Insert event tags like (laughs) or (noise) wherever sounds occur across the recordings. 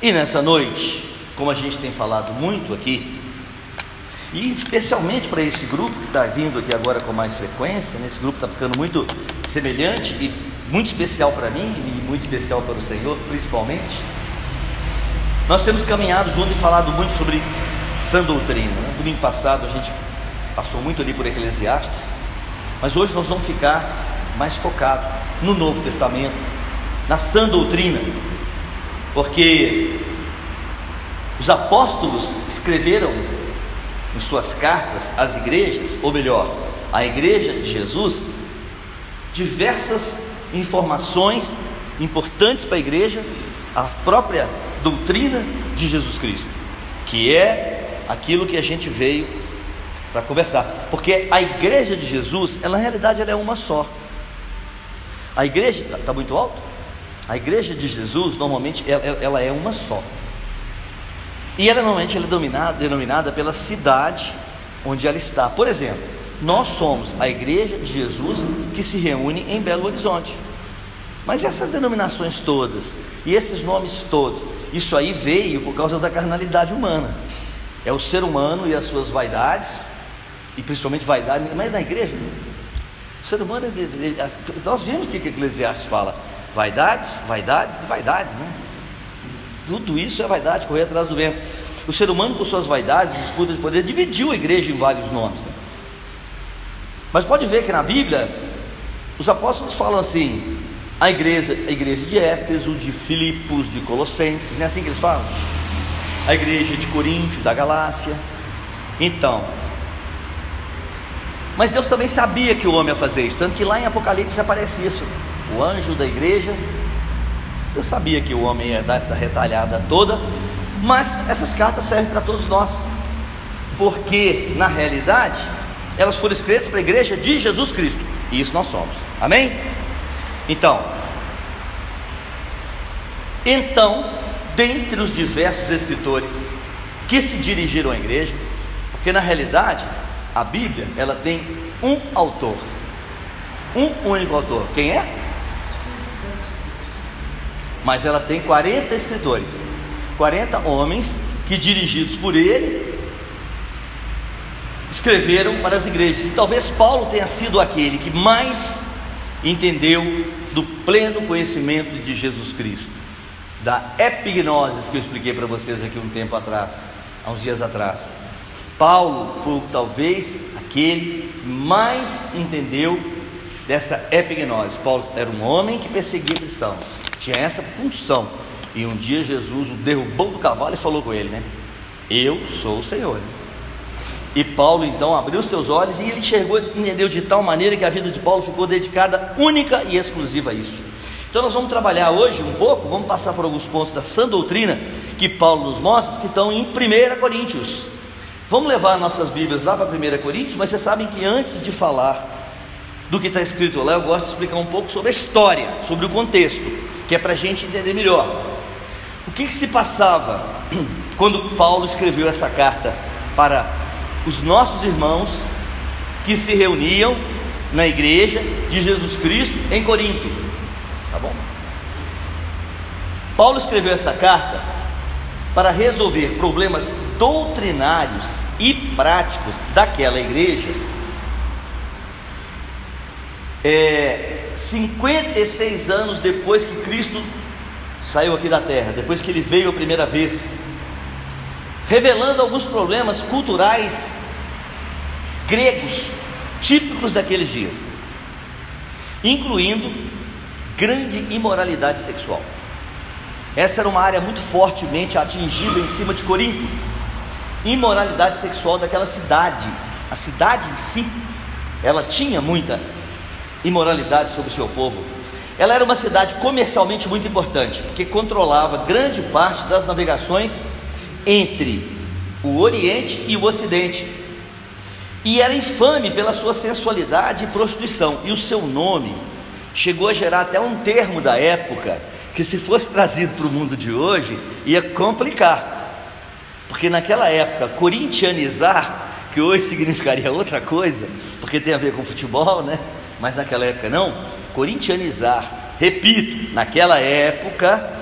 E nessa noite, como a gente tem falado muito aqui, e especialmente para esse grupo que está vindo aqui agora com mais frequência, nesse grupo está ficando muito semelhante e muito especial para mim e muito especial para o Senhor, principalmente. Nós temos caminhado junto e falado muito sobre sã doutrina. Né? Domingo passado a gente passou muito ali por Eclesiastes, mas hoje nós vamos ficar mais focado no Novo Testamento, na sã doutrina, porque os apóstolos escreveram em suas cartas às igrejas, ou melhor, à igreja de Jesus, diversas informações importantes para a igreja, a própria doutrina de Jesus Cristo, que é aquilo que a gente veio para conversar, porque a igreja de Jesus, ela, na realidade, ela é uma só. A igreja está tá muito alto. A igreja de Jesus normalmente ela, ela é uma só. E ela normalmente ela é denominada, denominada pela cidade onde ela está. Por exemplo, nós somos a igreja de Jesus que se reúne em Belo Horizonte. Mas essas denominações todas e esses nomes todos, isso aí veio por causa da carnalidade humana. É o ser humano e as suas vaidades, e principalmente vaidade, mas na igreja, o ser humano, nós vimos o que Eclesiastes fala: vaidades, vaidades e vaidades, né? Tudo isso é vaidade, correr atrás do vento. O ser humano, com suas vaidades, disputas de poder, dividiu a igreja em vários nomes. Né? Mas pode ver que na Bíblia, os apóstolos falam assim: a igreja, a igreja de Éfeso, de Filipos, de Colossenses, não é assim que eles falam? A igreja de Coríntio, da Galácia. Então, mas Deus também sabia que o homem ia fazer isso, tanto que lá em Apocalipse aparece isso: o anjo da igreja eu sabia que o homem ia dar essa retalhada toda, mas essas cartas servem para todos nós, porque na realidade elas foram escritas para a igreja de Jesus Cristo, e isso nós somos, amém? Então, então, dentre os diversos escritores que se dirigiram à igreja, porque na realidade a Bíblia ela tem um autor, um único autor, quem é? Mas ela tem 40 escritores, 40 homens que, dirigidos por ele, escreveram para as igrejas. E talvez Paulo tenha sido aquele que mais entendeu do pleno conhecimento de Jesus Cristo, da epignosis que eu expliquei para vocês aqui um tempo atrás, há uns dias atrás. Paulo foi talvez aquele que mais entendeu dessa epignose. Paulo era um homem que perseguia cristãos tinha essa função. E um dia Jesus o derrubou do cavalo e falou com ele, né? Eu sou o Senhor. E Paulo então abriu os teus olhos e ele enxergou, entendeu de tal maneira que a vida de Paulo ficou dedicada única e exclusiva a isso. Então nós vamos trabalhar hoje um pouco, vamos passar por alguns pontos da sã doutrina que Paulo nos mostra, que estão em 1 Coríntios. Vamos levar nossas Bíblias lá para 1 Coríntios, mas vocês sabem que antes de falar do que está escrito lá, eu gosto de explicar um pouco sobre a história, sobre o contexto que é para a gente entender melhor. O que, que se passava (clears throat) quando Paulo escreveu essa carta para os nossos irmãos que se reuniam na igreja de Jesus Cristo em Corinto? Tá bom? Paulo escreveu essa carta para resolver problemas doutrinários e práticos daquela igreja. É, 56 anos depois que Cristo saiu aqui da terra, depois que ele veio a primeira vez, revelando alguns problemas culturais gregos típicos daqueles dias, incluindo grande imoralidade sexual. Essa era uma área muito fortemente atingida em cima de Corinto. Imoralidade sexual daquela cidade. A cidade em si, ela tinha muita imoralidade sobre o seu povo. Ela era uma cidade comercialmente muito importante, porque controlava grande parte das navegações entre o Oriente e o Ocidente. E era infame pela sua sensualidade e prostituição. E o seu nome chegou a gerar até um termo da época que, se fosse trazido para o mundo de hoje, ia complicar. Porque naquela época, corintianizar, que hoje significaria outra coisa, porque tem a ver com futebol, né? Mas naquela época não, corintianizar. Repito, naquela época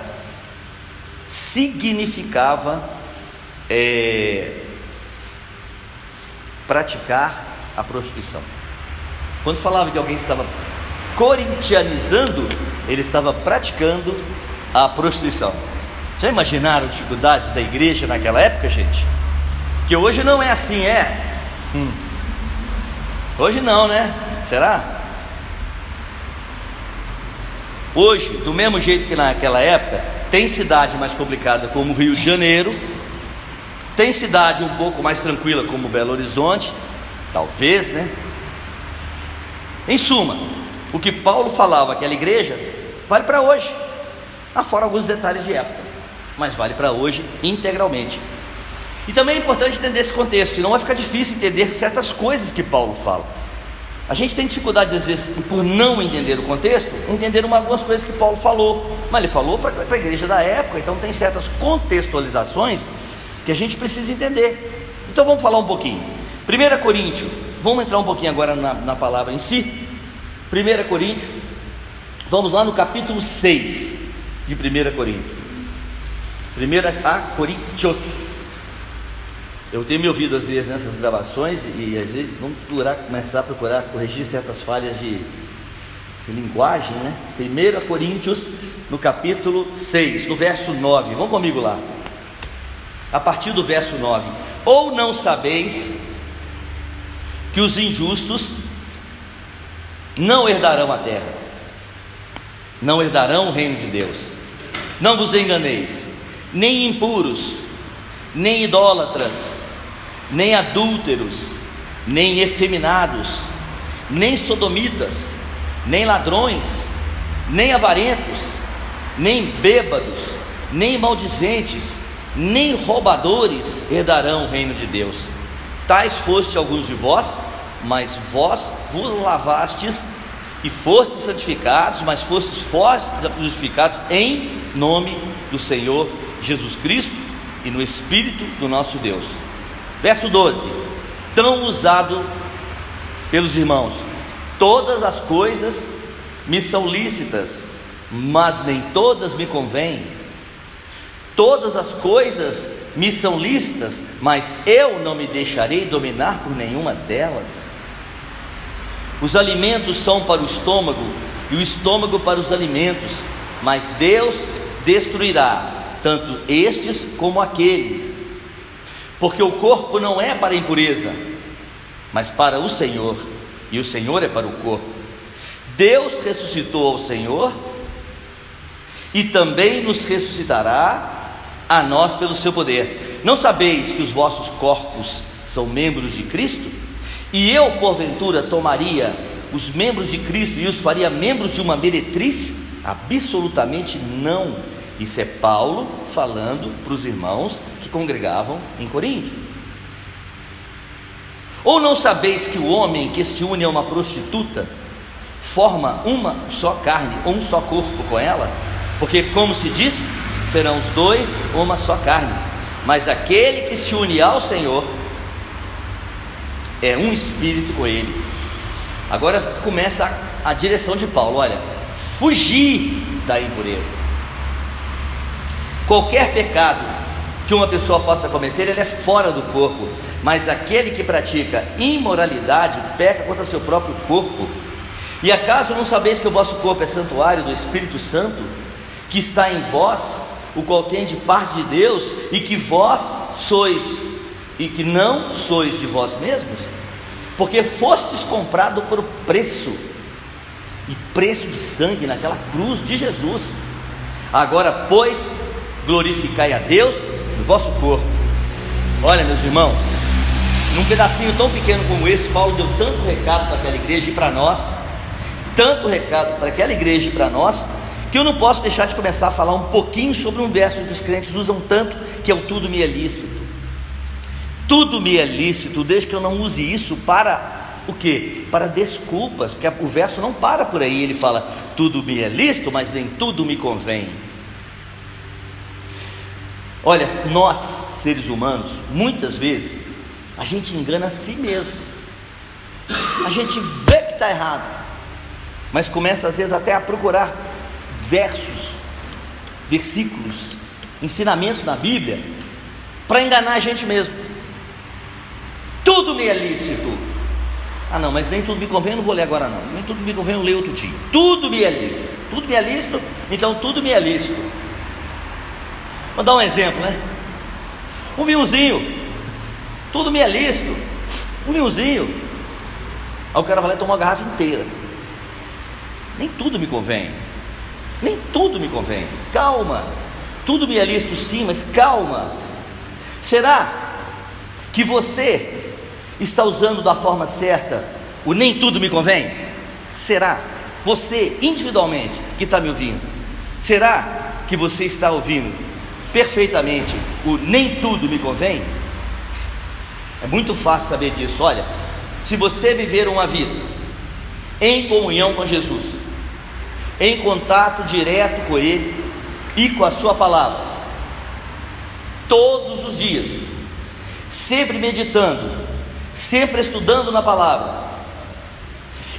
significava é, praticar a prostituição. Quando falava que alguém estava corintianizando, ele estava praticando a prostituição. Já imaginaram a dificuldade da igreja naquela época, gente? Que hoje não é assim, é? Hum. Hoje não, né? Será? Hoje, do mesmo jeito que naquela época, tem cidade mais complicada como Rio de Janeiro, tem cidade um pouco mais tranquila como Belo Horizonte, talvez, né? Em suma, o que Paulo falava àquela igreja vale para hoje, afora alguns detalhes de época, mas vale para hoje integralmente. E também é importante entender esse contexto, senão vai ficar difícil entender certas coisas que Paulo fala. A gente tem dificuldade, às vezes, por não entender o contexto, entender uma, algumas coisas que Paulo falou. Mas ele falou para a igreja da época, então tem certas contextualizações que a gente precisa entender. Então vamos falar um pouquinho. 1 Coríntios, vamos entrar um pouquinho agora na, na palavra em si. 1 Coríntios, vamos lá no capítulo 6 de 1 Coríntios. 1 a Coríntios. Eu tenho me ouvido às vezes nessas gravações e às vezes vamos procurar, começar a procurar corrigir certas falhas de, de linguagem, né? 1 Coríntios, no capítulo 6, no verso 9. Vamos comigo lá. A partir do verso 9. Ou não sabeis que os injustos não herdarão a terra, não herdarão o reino de Deus. Não vos enganeis, nem impuros, nem idólatras, nem adúlteros, nem efeminados, nem sodomitas, nem ladrões, nem avarentos, nem bêbados, nem maldizentes, nem roubadores herdarão o reino de Deus. Tais foste alguns de vós, mas vós vos lavastes e fostes santificados, mas fostes justificados em nome do Senhor Jesus Cristo e no Espírito do nosso Deus. Verso 12: Tão usado pelos irmãos, todas as coisas me são lícitas, mas nem todas me convêm. Todas as coisas me são lícitas, mas eu não me deixarei dominar por nenhuma delas. Os alimentos são para o estômago e o estômago para os alimentos, mas Deus destruirá tanto estes como aqueles. Porque o corpo não é para a impureza, mas para o Senhor, e o Senhor é para o corpo. Deus ressuscitou ao Senhor e também nos ressuscitará a nós pelo seu poder. Não sabeis que os vossos corpos são membros de Cristo? E eu, porventura, tomaria os membros de Cristo e os faria membros de uma meretriz? Absolutamente não isso é Paulo falando para os irmãos que congregavam em Corinto. Ou não sabeis que o homem que se une a uma prostituta forma uma só carne, um só corpo com ela? Porque, como se diz, serão os dois uma só carne. Mas aquele que se une ao Senhor é um espírito com ele. Agora começa a, a direção de Paulo: olha, fugir da impureza. Qualquer pecado que uma pessoa possa cometer, ele é fora do corpo, mas aquele que pratica imoralidade peca contra seu próprio corpo. E acaso não sabeis que o vosso corpo é santuário do Espírito Santo, que está em vós, o qual tem de parte de Deus, e que vós sois, e que não sois de vós mesmos? Porque fostes comprado por preço, e preço de sangue naquela cruz de Jesus. Agora, pois, glorificai a Deus no vosso corpo. Olha, meus irmãos, num pedacinho tão pequeno como esse, Paulo deu tanto recado para aquela igreja e para nós, tanto recado para aquela igreja e para nós, que eu não posso deixar de começar a falar um pouquinho sobre um verso que os crentes usam tanto, que é o tudo me é lícito. Tudo me é lícito, desde que eu não use isso para o que? Para desculpas, porque o verso não para por aí, ele fala: tudo me é lícito, mas nem tudo me convém. Olha, nós, seres humanos, muitas vezes, a gente engana a si mesmo. A gente vê que está errado, mas começa às vezes até a procurar versos, versículos ensinamentos na Bíblia para enganar a gente mesmo. Tudo me é lícito. Ah, não, mas nem tudo me convém, eu não vou ler agora não. Nem tudo me convém, eu leio outro dia. Tudo me é lícito. Tudo me é lícito, então tudo me é lícito. Vou dar um exemplo, né? Um vinhozinho. Tudo me é lícito. Um vinhozinho. Aí o cara vai lá e toma uma garrafa inteira. Nem tudo me convém. Nem tudo me convém. Calma. Tudo me é lícito sim, mas calma. Será que você está usando da forma certa o nem tudo me convém? Será? Você, individualmente, que está me ouvindo, será que você está ouvindo perfeitamente o nem tudo me convém? É muito fácil saber disso. Olha, se você viver uma vida em comunhão com Jesus, em contato direto com Ele e com a Sua palavra, todos os dias, sempre meditando, sempre estudando na palavra,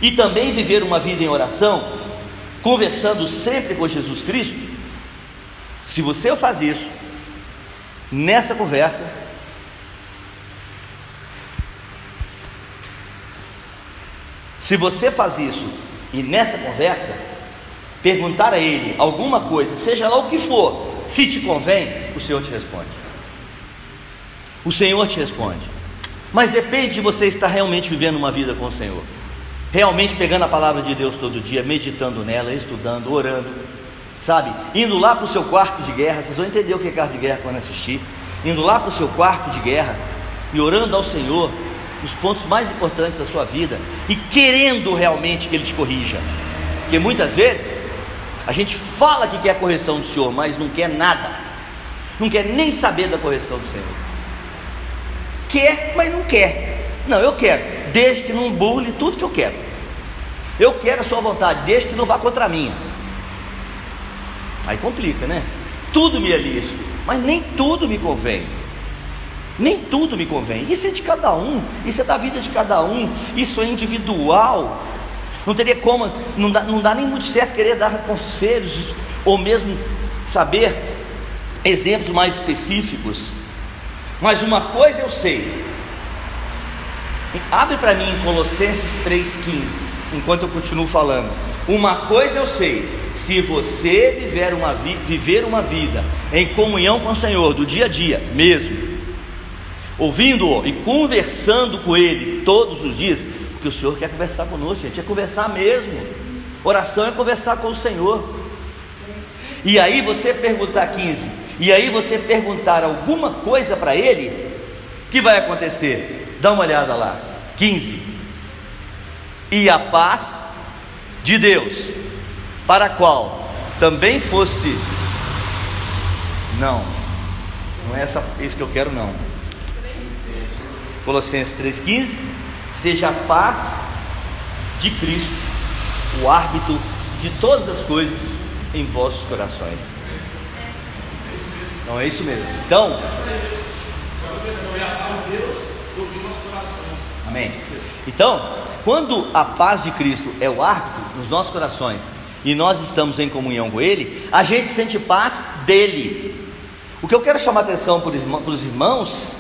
e também viver uma vida em oração, conversando sempre com Jesus Cristo, se você faz isso, nessa conversa, se você faz isso e nessa conversa, perguntar a Ele alguma coisa, seja lá o que for, se te convém, o Senhor te responde. O Senhor te responde. Mas depende de você estar realmente vivendo uma vida com o Senhor. Realmente pegando a palavra de Deus todo dia, meditando nela, estudando, orando, sabe? Indo lá para o seu quarto de guerra, vocês vão entender o que é quarto de guerra quando assistir. Indo lá para o seu quarto de guerra e orando ao Senhor nos pontos mais importantes da sua vida e querendo realmente que Ele te corrija. Porque muitas vezes a gente fala que quer a correção do Senhor, mas não quer nada, não quer nem saber da correção do Senhor. Quer, mas não quer. Não, eu quero, desde que não burle tudo que eu quero. Eu quero a sua vontade, desde que não vá contra a minha. Aí complica, né? Tudo me é lícito, mas nem tudo me convém. Nem tudo me convém. Isso é de cada um, isso é da vida de cada um, isso é individual. Não teria como, não dá, não dá nem muito certo querer dar conselhos, ou mesmo saber exemplos mais específicos. Mas uma coisa eu sei. Abre para mim Colossenses 3,15, enquanto eu continuo falando. Uma coisa eu sei: se você viver uma, vi, viver uma vida em comunhão com o Senhor, do dia a dia mesmo, ouvindo-o e conversando com Ele todos os dias, porque o Senhor quer conversar conosco, gente, é conversar mesmo. Oração é conversar com o Senhor. E aí você perguntar 15, e aí você perguntar alguma coisa para Ele, o que vai acontecer? Dá uma olhada lá. 15. E a paz de Deus, para a qual também fosse. Não, não é essa, isso que eu quero, não. Colossenses 3,15: Seja a paz de Cristo, o árbitro de todas as coisas em vossos corações. Não é isso mesmo. Então, Amém. Então, quando a paz de Cristo é o árbitro nos nossos corações e nós estamos em comunhão com Ele, a gente sente paz dele. O que eu quero chamar a atenção para os irmãos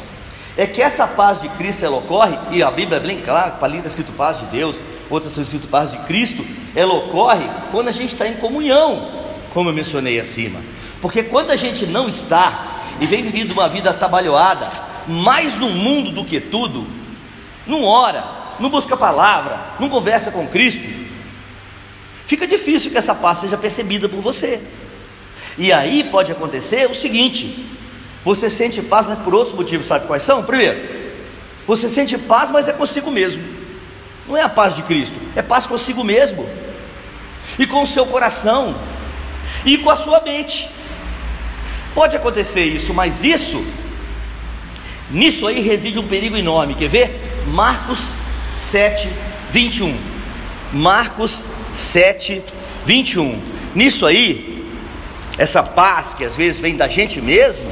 é que essa paz de Cristo ela ocorre, e a Bíblia é bem clara, para está escrito paz de Deus, outras estão escrito paz de Cristo, ela ocorre quando a gente está em comunhão, como eu mencionei acima. Porque quando a gente não está e vem vivendo uma vida atabalhoada, mais no mundo do que tudo, não ora, não busca a palavra, não conversa com Cristo, fica difícil que essa paz seja percebida por você. E aí pode acontecer o seguinte: você sente paz, mas por outros motivos, sabe quais são? Primeiro, você sente paz, mas é consigo mesmo. Não é a paz de Cristo, é paz consigo mesmo. E com o seu coração, e com a sua mente. Pode acontecer isso, mas isso, nisso aí reside um perigo enorme. Quer ver? Marcos 7, 21. Marcos 7, 21. Nisso aí, essa paz que às vezes vem da gente mesmo,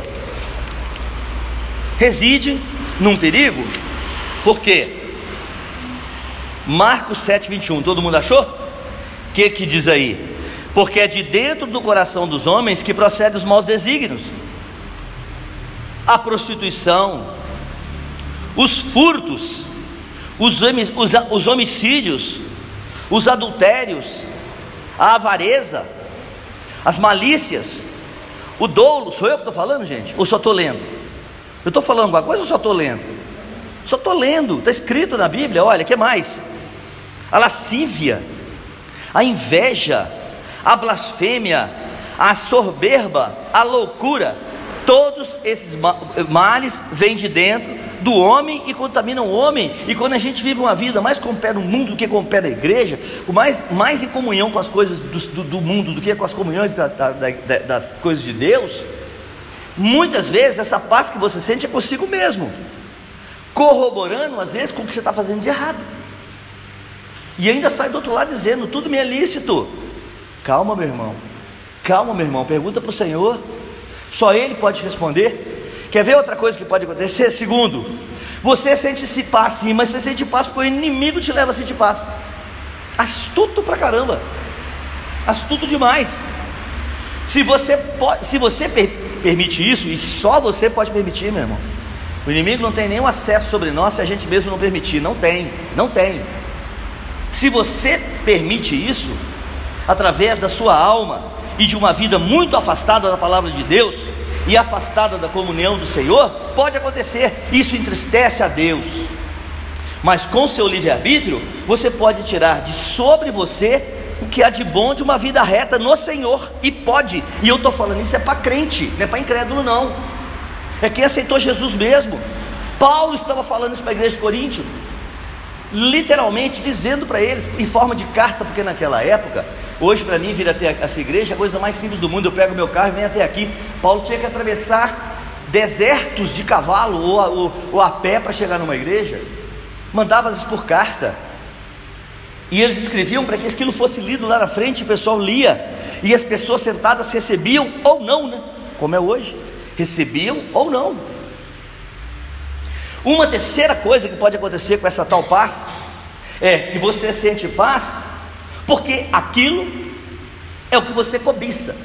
reside num perigo, por quê? Marcos 7, 21. Todo mundo achou? O que que diz aí? Porque é de dentro do coração dos homens que procedem os maus desígnios, a prostituição, os furtos, os, os, os homicídios, os adultérios, a avareza, as malícias, o dolo. Sou eu que estou falando, gente? Ou só estou lendo? Eu estou falando alguma coisa ou só estou lendo? Só estou lendo, está escrito na Bíblia, olha, que mais? A lascívia, a inveja, a blasfêmia, a soberba, a loucura, todos esses males vêm de dentro do homem e contaminam o homem. E quando a gente vive uma vida mais com o pé no mundo do que com o pé na igreja, mais, mais em comunhão com as coisas do, do, do mundo do que com as comunhões da, da, da, das coisas de Deus, muitas vezes essa paz que você sente é consigo mesmo, corroborando às vezes com o que você está fazendo de errado. E ainda sai do outro lado dizendo: tudo me é lícito. Calma, meu irmão. Calma, meu irmão. Pergunta para o Senhor. Só Ele pode responder. Quer ver outra coisa que pode acontecer? Segundo, você sente-se paz sim, mas você sente paz porque o inimigo te leva a sentir paz. Astuto pra caramba. Astuto demais. Se você, pode, se você per, permite isso, e só você pode permitir, meu irmão. O inimigo não tem nenhum acesso sobre nós se a gente mesmo não permitir. Não tem, não tem. Se você permite isso, através da sua alma e de uma vida muito afastada da palavra de Deus, e afastada da comunhão do Senhor, pode acontecer, isso entristece a Deus. Mas com seu livre-arbítrio, você pode tirar de sobre você o que há de bom de uma vida reta no Senhor, e pode, e eu estou falando isso é para crente, não é para incrédulo, não, é quem aceitou Jesus mesmo. Paulo estava falando isso para a igreja de Coríntio, literalmente dizendo para eles, em forma de carta, porque naquela época Hoje, para mim, vir até essa igreja é a coisa mais simples do mundo. Eu pego meu carro e venho até aqui. Paulo tinha que atravessar desertos de cavalo ou a, ou, ou a pé para chegar numa igreja. Mandava as por carta. E eles escreviam para que aquilo fosse lido lá na frente, o pessoal lia. E as pessoas sentadas recebiam ou não, né? Como é hoje. Recebiam ou não. Uma terceira coisa que pode acontecer com essa tal paz é que você sente paz porque aquilo é o que você cobiça,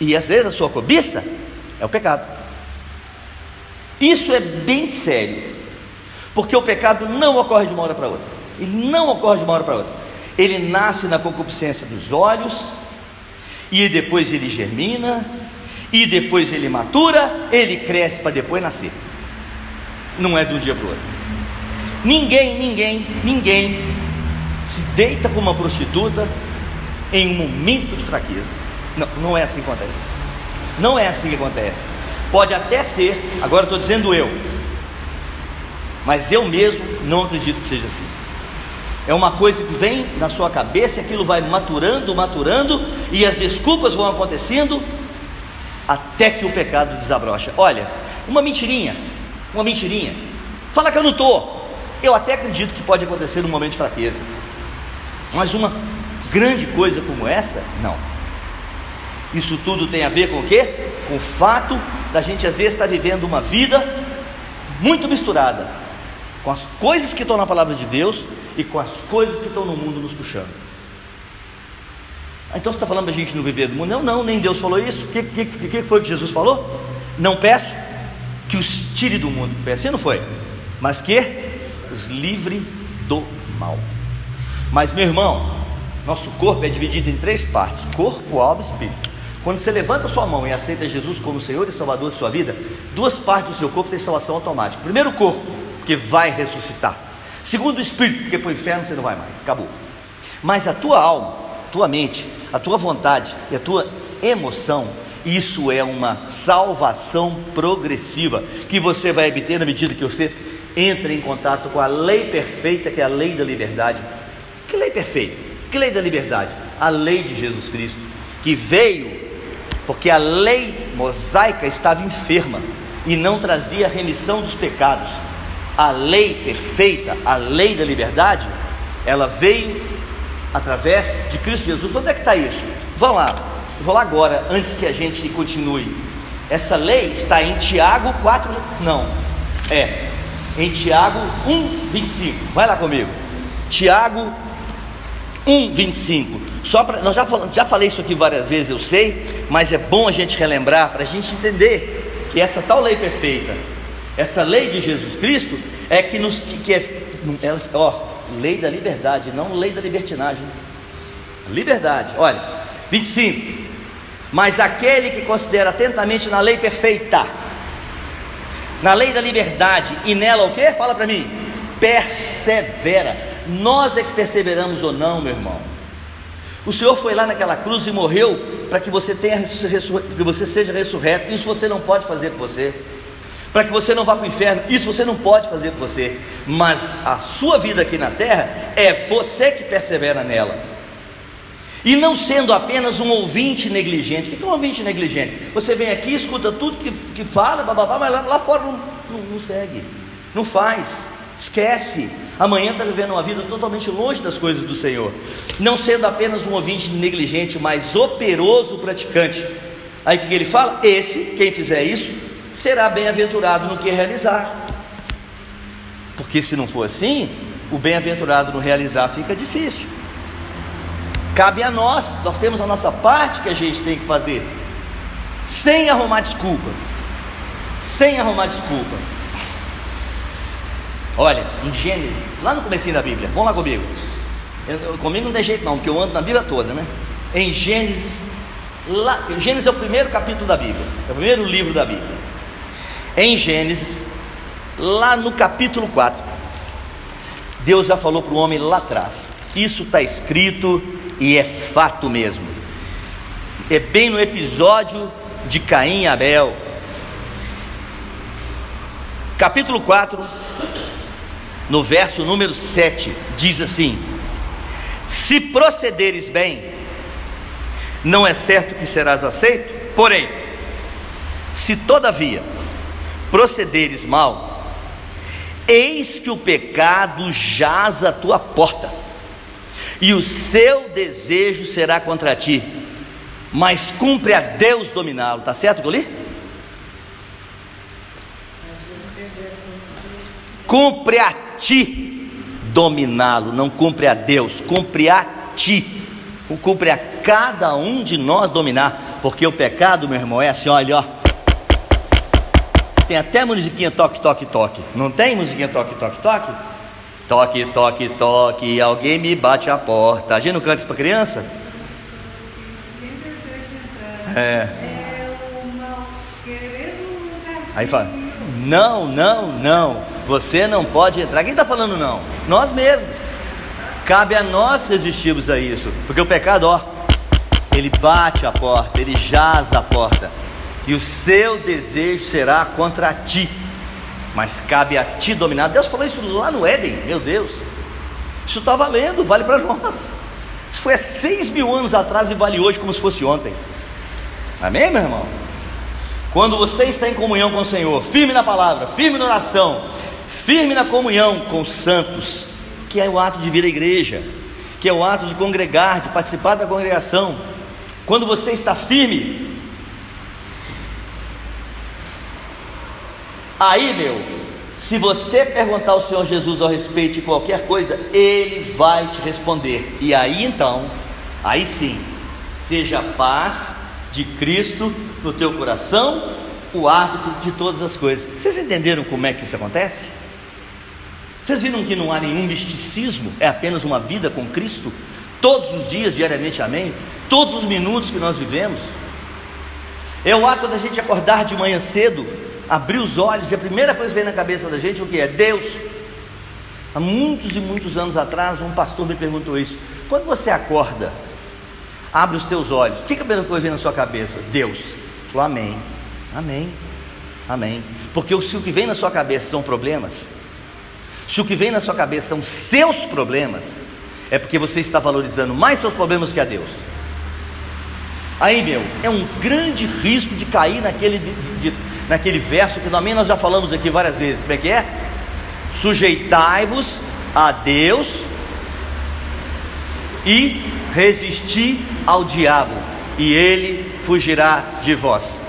e às vezes a sua cobiça é o pecado. Isso é bem sério, porque o pecado não ocorre de uma hora para outra, ele não ocorre de uma hora para outra, ele nasce na concupiscência dos olhos, e depois ele germina, e depois ele matura, ele cresce para depois nascer. Não é de um dia para o outro. Ninguém, ninguém, ninguém se deita com uma prostituta em um momento de fraqueza. Não, não é assim que acontece. Não é assim que acontece. Pode até ser, agora estou dizendo eu, mas eu mesmo não acredito que seja assim. É uma coisa que vem na sua cabeça, aquilo vai maturando, maturando, e as desculpas vão acontecendo até que o pecado desabrocha. Olha, uma mentirinha, uma mentirinha. Fala que eu não estou. Eu até acredito que pode acontecer num momento de fraqueza. Mas uma grande coisa como essa, não. Isso tudo tem a ver com o quê? Com o fato da gente às vezes estar vivendo uma vida muito misturada com as coisas que estão na palavra de Deus e com as coisas que estão no mundo nos puxando. Então você está falando para a gente não viver do mundo? Não, não, nem Deus falou isso. O que, que, que foi que Jesus falou? Não peço que os tire do mundo. Foi assim, não foi? Mas que os livre do mal. Mas, meu irmão, nosso corpo é dividido em três partes: corpo, alma e espírito. Quando você levanta sua mão e aceita Jesus como Senhor e Salvador de sua vida, duas partes do seu corpo têm salvação automática. Primeiro, o corpo, porque vai ressuscitar. Segundo, o espírito, porque para o inferno você não vai mais, acabou. Mas a tua alma, a tua mente, a tua vontade e a tua emoção, isso é uma salvação progressiva que você vai obter na medida que você entra em contato com a lei perfeita, que é a lei da liberdade que lei perfeita? Que lei da liberdade? A lei de Jesus Cristo, que veio porque a lei mosaica estava enferma e não trazia remissão dos pecados. A lei perfeita, a lei da liberdade, ela veio através de Cristo Jesus. Onde é que está isso? Vamos lá, vou lá agora, antes que a gente continue. Essa lei está em Tiago 4, não, é, em Tiago 1, 25. Vai lá comigo. Tiago 1, 25. Só para nós já, falamos, já falei isso aqui várias vezes, eu sei, mas é bom a gente relembrar para a gente entender que essa tal lei perfeita, essa lei de Jesus Cristo, é que nos que, que é, ela, ó, lei da liberdade, não lei da libertinagem. Liberdade, olha, 25. Mas aquele que considera atentamente na lei perfeita, na lei da liberdade, e nela o que? Fala para mim, persevera. Nós é que perseveramos ou não, meu irmão. O Senhor foi lá naquela cruz e morreu para que você tenha que você seja ressurreto. Isso você não pode fazer por você. Para que você não vá para o inferno, isso você não pode fazer por você. Mas a sua vida aqui na terra é você que persevera nela. E não sendo apenas um ouvinte negligente. O que é um ouvinte negligente? Você vem aqui, escuta tudo que, que fala, bababá, mas lá, lá fora não, não, não segue, não faz, esquece. Amanhã está vivendo uma vida totalmente longe das coisas do Senhor. Não sendo apenas um ouvinte negligente, mas operoso praticante. Aí o que ele fala? Esse, quem fizer isso, será bem-aventurado no que realizar. Porque se não for assim, o bem-aventurado no realizar fica difícil. Cabe a nós, nós temos a nossa parte que a gente tem que fazer, sem arrumar desculpa. Sem arrumar desculpa. Olha, em Gênesis, lá no começo da Bíblia, vamos lá comigo. Eu, comigo não tem jeito não, porque eu ando na Bíblia toda, né? Em Gênesis, lá, Gênesis é o primeiro capítulo da Bíblia, é o primeiro livro da Bíblia. Em Gênesis, lá no capítulo 4, Deus já falou para o homem lá atrás. Isso está escrito e é fato mesmo. É bem no episódio de Caim e Abel. Capítulo 4, no verso número 7, diz assim: Se procederes bem, não é certo que serás aceito, porém, se todavia procederes mal, eis que o pecado jaz à tua porta, e o seu desejo será contra ti, mas cumpre a Deus dominá-lo, está certo que eu li? Cumpre a ti dominá-lo, não cumpre a Deus, cumpre a ti, cumpre a cada um de nós dominar, porque o pecado, meu irmão, é assim, olha, ó. Tem até musiquinha toque, toque, toque. Não tem musiquinha toque, toque, toque? Toque, toque, toque, alguém me bate a porta. A gente não canta isso para criança? É. é Aí fala, não, não, não. Você não pode entrar. Quem está falando não? Nós mesmos. Cabe a nós resistirmos a isso. Porque o pecado, ó, ele bate a porta, ele jaz a porta. E o seu desejo será contra ti. Mas cabe a ti dominar. Deus falou isso lá no Éden, meu Deus. Isso está valendo, vale para nós. Isso foi há seis mil anos atrás e vale hoje como se fosse ontem. Amém, meu irmão? Quando você está em comunhão com o Senhor, firme na palavra, firme na oração, firme na comunhão com os santos, que é o ato de vir à igreja, que é o ato de congregar, de participar da congregação. Quando você está firme, aí, meu, se você perguntar ao Senhor Jesus ao respeito de qualquer coisa, Ele vai te responder. E aí então, aí sim, seja paz de Cristo no teu coração o árbitro de todas as coisas. Vocês entenderam como é que isso acontece? Vocês viram que não há nenhum misticismo, é apenas uma vida com Cristo, todos os dias, diariamente, amém? Todos os minutos que nós vivemos. É o ato da gente acordar de manhã cedo, abrir os olhos, e a primeira coisa que vem na cabeça da gente, o que é? Deus. Há muitos e muitos anos atrás, um pastor me perguntou isso: quando você acorda, abre os teus olhos, o que, que a primeira coisa vem na sua cabeça? Deus. Falou, Amém. Amém. Amém. Porque se o que vem na sua cabeça são problemas, se o que vem na sua cabeça são seus problemas, é porque você está valorizando mais seus problemas que a Deus. Aí, meu, é um grande risco de cair naquele, de, de, naquele verso que também nós já falamos aqui várias vezes. Como é que é? Sujeitai-vos a Deus e resisti ao diabo, e ele fugirá de vós.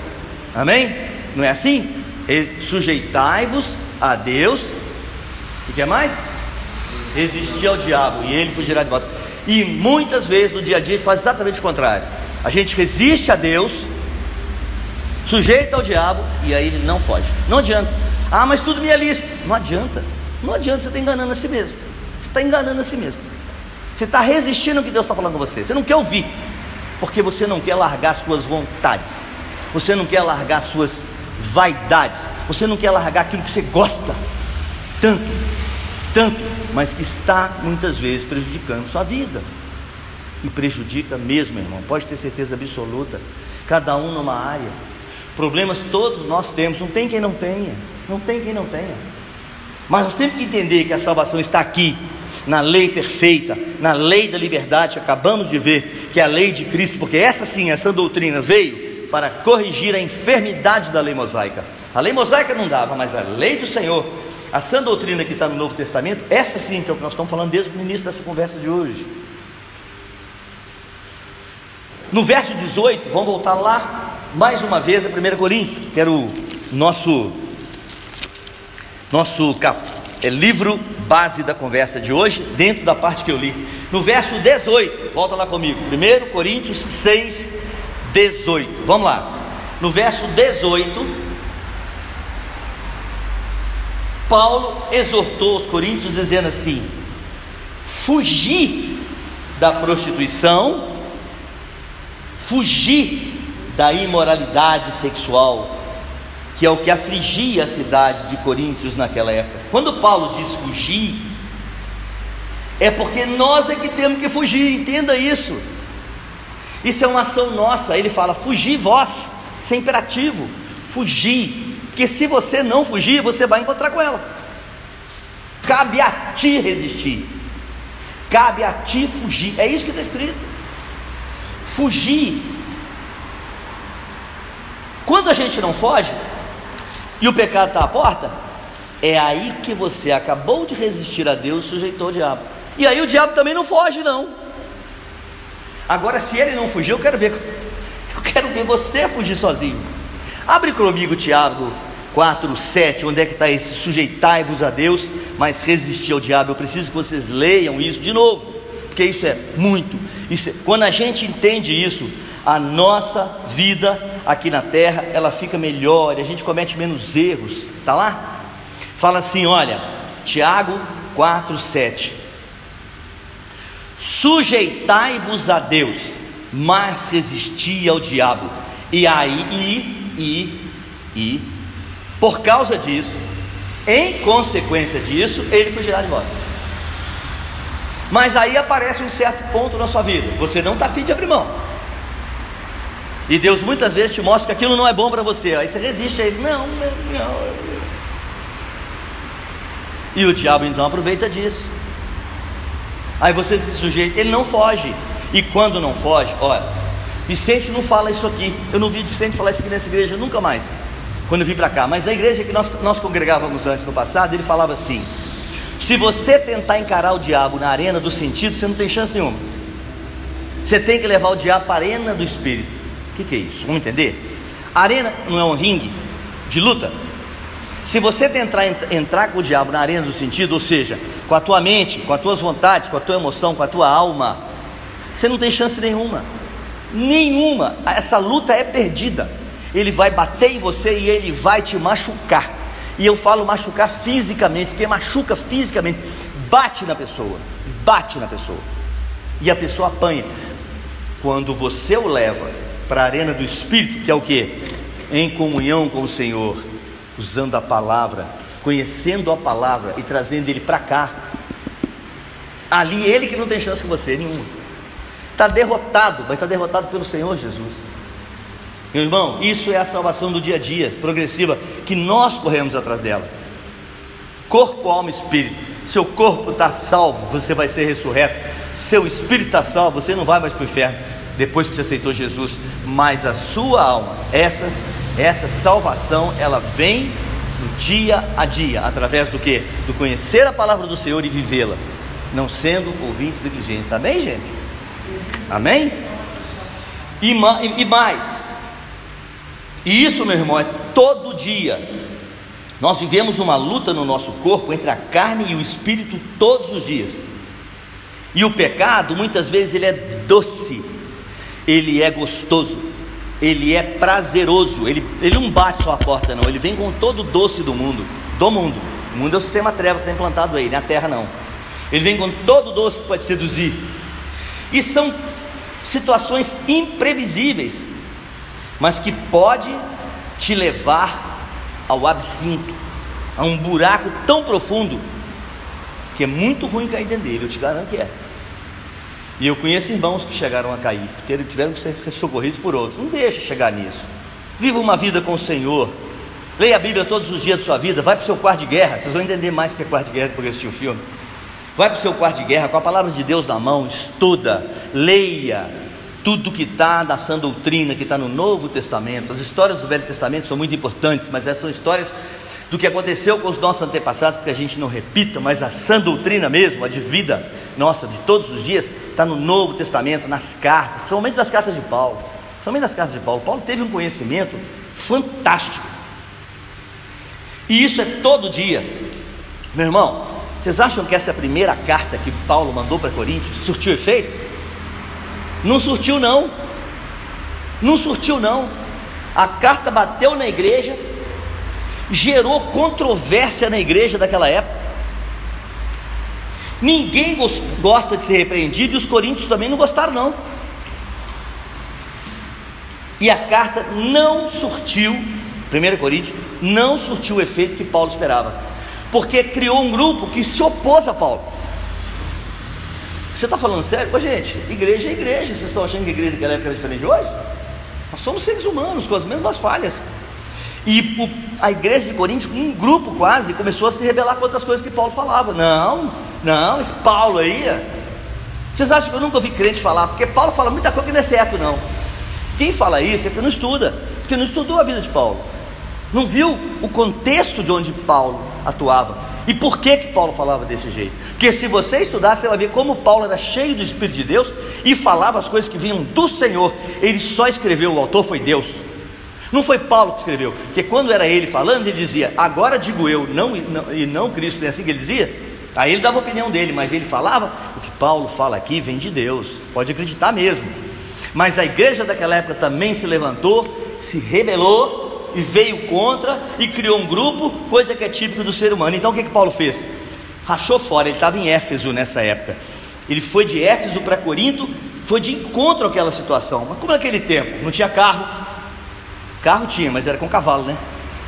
Amém? Não é assim? Sujeitai-vos a Deus. O que é mais? Resistir ao diabo e ele fugirá de vós. E muitas vezes no dia a dia gente faz exatamente o contrário. A gente resiste a Deus sujeito ao diabo, e aí ele não foge. Não adianta. Ah, mas tudo me é lícito. Não adianta. Não adianta, você está enganando a si mesmo. Você está enganando a si mesmo. Você está resistindo ao que Deus está falando com você. Você não quer ouvir, porque você não quer largar suas vontades. Você não quer largar suas vaidades. Você não quer largar aquilo que você gosta tanto, tanto, mas que está muitas vezes prejudicando sua vida. E prejudica mesmo, irmão. Pode ter certeza absoluta. Cada um numa área. Problemas todos nós temos. Não tem quem não tenha. Não tem quem não tenha. Mas nós temos que entender que a salvação está aqui, na lei perfeita, na lei da liberdade. Acabamos de ver que é a lei de Cristo, porque essa sim, essa doutrina veio para corrigir a enfermidade da lei mosaica. A lei mosaica não dava, mas a lei do Senhor, a sã doutrina que está no Novo Testamento, essa sim que é o que nós estamos falando desde o início dessa conversa de hoje. No verso 18, vamos voltar lá mais uma vez a 1 Coríntios, que era o nosso nosso cap, é, livro base da conversa de hoje, dentro da parte que eu li. No verso 18, volta lá comigo. 1 Coríntios 6, 18. Vamos lá. No verso 18, Paulo exortou os coríntios dizendo assim: fugir da prostituição fugir da imoralidade sexual, que é o que afligia a cidade de Coríntios naquela época. Quando Paulo diz fugir, é porque nós é que temos que fugir, entenda isso. Isso é uma ação nossa. Ele fala: fugir vós, isso é imperativo, fugir, porque se você não fugir, você vai encontrar com ela. Cabe a ti resistir, cabe a ti fugir, é isso que está escrito fugir. Quando a gente não foge e o pecado está à porta, é aí que você acabou de resistir a Deus sujeitou o diabo. E aí o diabo também não foge, não. Agora, se ele não fugir, eu quero ver. Eu quero ver você fugir sozinho. Abre comigo Tiago 4, 7. Onde é que está esse? Sujeitai-vos a Deus, mas resistir ao diabo. Eu preciso que vocês leiam isso de novo, porque isso é muito. Isso, quando a gente entende isso, a nossa vida aqui na terra ela fica melhor, a gente comete menos erros. Tá lá? Fala assim, olha, Tiago 4:7. Sujeitai-vos a Deus, mas resisti ao diabo. E aí, e, e, e, por causa disso, em consequência disso, ele fugirá de vós. Mas aí aparece um certo ponto na sua vida, você não está afim de abrir mão. E Deus muitas vezes te mostra que aquilo não é bom para você. Aí você resiste a ele, não, não, não. E o diabo então aproveita disso. Aí você se sujeita, ele não foge. E quando não foge, olha, Vicente não fala isso aqui. Eu não vi Vicente falar isso aqui nessa igreja nunca mais. Quando eu vim para cá. Mas na igreja que nós, nós congregávamos antes no passado, ele falava assim: se você tentar encarar o diabo na arena do sentido, você não tem chance nenhuma. Você tem que levar o diabo para a arena do espírito. O que, que é isso? Vamos entender? Arena não é um ringue de luta. Se você tentar entrar com o diabo na arena do sentido, ou seja, com a tua mente, com as tuas vontades, com a tua emoção, com a tua alma, você não tem chance nenhuma. Nenhuma. Essa luta é perdida. Ele vai bater em você e ele vai te machucar. E eu falo machucar fisicamente, porque machuca fisicamente, bate na pessoa, bate na pessoa. E a pessoa apanha. Quando você o leva para a arena do espírito, que é o que? Em comunhão com o Senhor, usando a palavra, conhecendo a palavra e trazendo ele para cá. Ali ele que não tem chance com você nenhuma. Está derrotado, mas está derrotado pelo Senhor Jesus. Meu irmão, isso é a salvação do dia a dia, progressiva, que nós corremos atrás dela. Corpo, alma e espírito. Seu corpo está salvo, você vai ser ressurreto. Seu espírito está salvo, você não vai mais para o inferno depois que você aceitou Jesus. Mas a sua alma, essa, essa salvação, ela vem no dia a dia, através do que? Do conhecer a palavra do Senhor e vivê-la, não sendo ouvintes negligentes. Amém, gente? Amém? E, e mais, e isso, meu irmão, é todo dia. Nós vivemos uma luta no nosso corpo entre a carne e o espírito todos os dias. E o pecado, muitas vezes, ele é doce, ele é gostoso. Ele é prazeroso, ele, ele não bate só a porta, não, ele vem com todo o doce do mundo, do mundo. O mundo é o sistema treva que está implantado aí, não é a terra não. Ele vem com todo o doce que pode seduzir. E são situações imprevisíveis, mas que pode te levar ao absinto, a um buraco tão profundo que é muito ruim cair dentro dele, eu te garanto que é. E eu conheço irmãos que chegaram a cair, tiveram que ser socorridos por outros. Não deixe chegar nisso. Viva uma vida com o Senhor. Leia a Bíblia todos os dias da sua vida. Vai para o seu quarto de guerra. Vocês vão entender mais que é quarto de guerra depois de assistir o filme. Vai para o seu quarto de guerra com a palavra de Deus na mão. Estuda, leia tudo que está na sã doutrina, que está no Novo Testamento. As histórias do Velho Testamento são muito importantes, mas essas são histórias do que aconteceu com os nossos antepassados, para que a gente não repita, mas a sã doutrina mesmo, a de vida nossa, de todos os dias, está no Novo Testamento, nas cartas, principalmente nas cartas de Paulo. Principalmente nas cartas de Paulo. Paulo teve um conhecimento fantástico. E isso é todo dia. Meu irmão, vocês acham que essa primeira carta que Paulo mandou para Coríntios surtiu efeito? Não surtiu não. Não surtiu não. A carta bateu na igreja, gerou controvérsia na igreja daquela época. Ninguém gosta de ser repreendido e os coríntios também não gostaram, não. E a carta não surtiu, 1 Coríntios, não surtiu o efeito que Paulo esperava, porque criou um grupo que se opôs a Paulo. Você está falando sério? Ô, gente, igreja é igreja. Vocês estão achando que a igreja daquela época era diferente de hoje? Nós somos seres humanos com as mesmas falhas. E a igreja de Coríntios, um grupo quase, começou a se rebelar contra as coisas que Paulo falava. Não, não, esse Paulo aí. Vocês acham que eu nunca ouvi crente falar? Porque Paulo fala muita coisa que não é certo, não. Quem fala isso é porque não estuda, porque não estudou a vida de Paulo, não viu o contexto de onde Paulo atuava. E por que que Paulo falava desse jeito? Porque se você estudar, você vai ver como Paulo era cheio do Espírito de Deus e falava as coisas que vinham do Senhor. Ele só escreveu, o autor foi Deus. Não foi Paulo que escreveu, porque quando era ele falando, ele dizia, agora digo eu, não, não e não Cristo, não é assim que ele dizia? Aí ele dava a opinião dele, mas ele falava, o que Paulo fala aqui vem de Deus, pode acreditar mesmo. Mas a igreja daquela época também se levantou, se rebelou e veio contra e criou um grupo, coisa que é típica do ser humano. Então o que, que Paulo fez? Rachou fora, ele estava em Éfeso nessa época. Ele foi de Éfeso para Corinto, foi de encontro àquela situação. Mas como naquele tempo? Não tinha carro, Carro tinha, mas era com cavalo, né?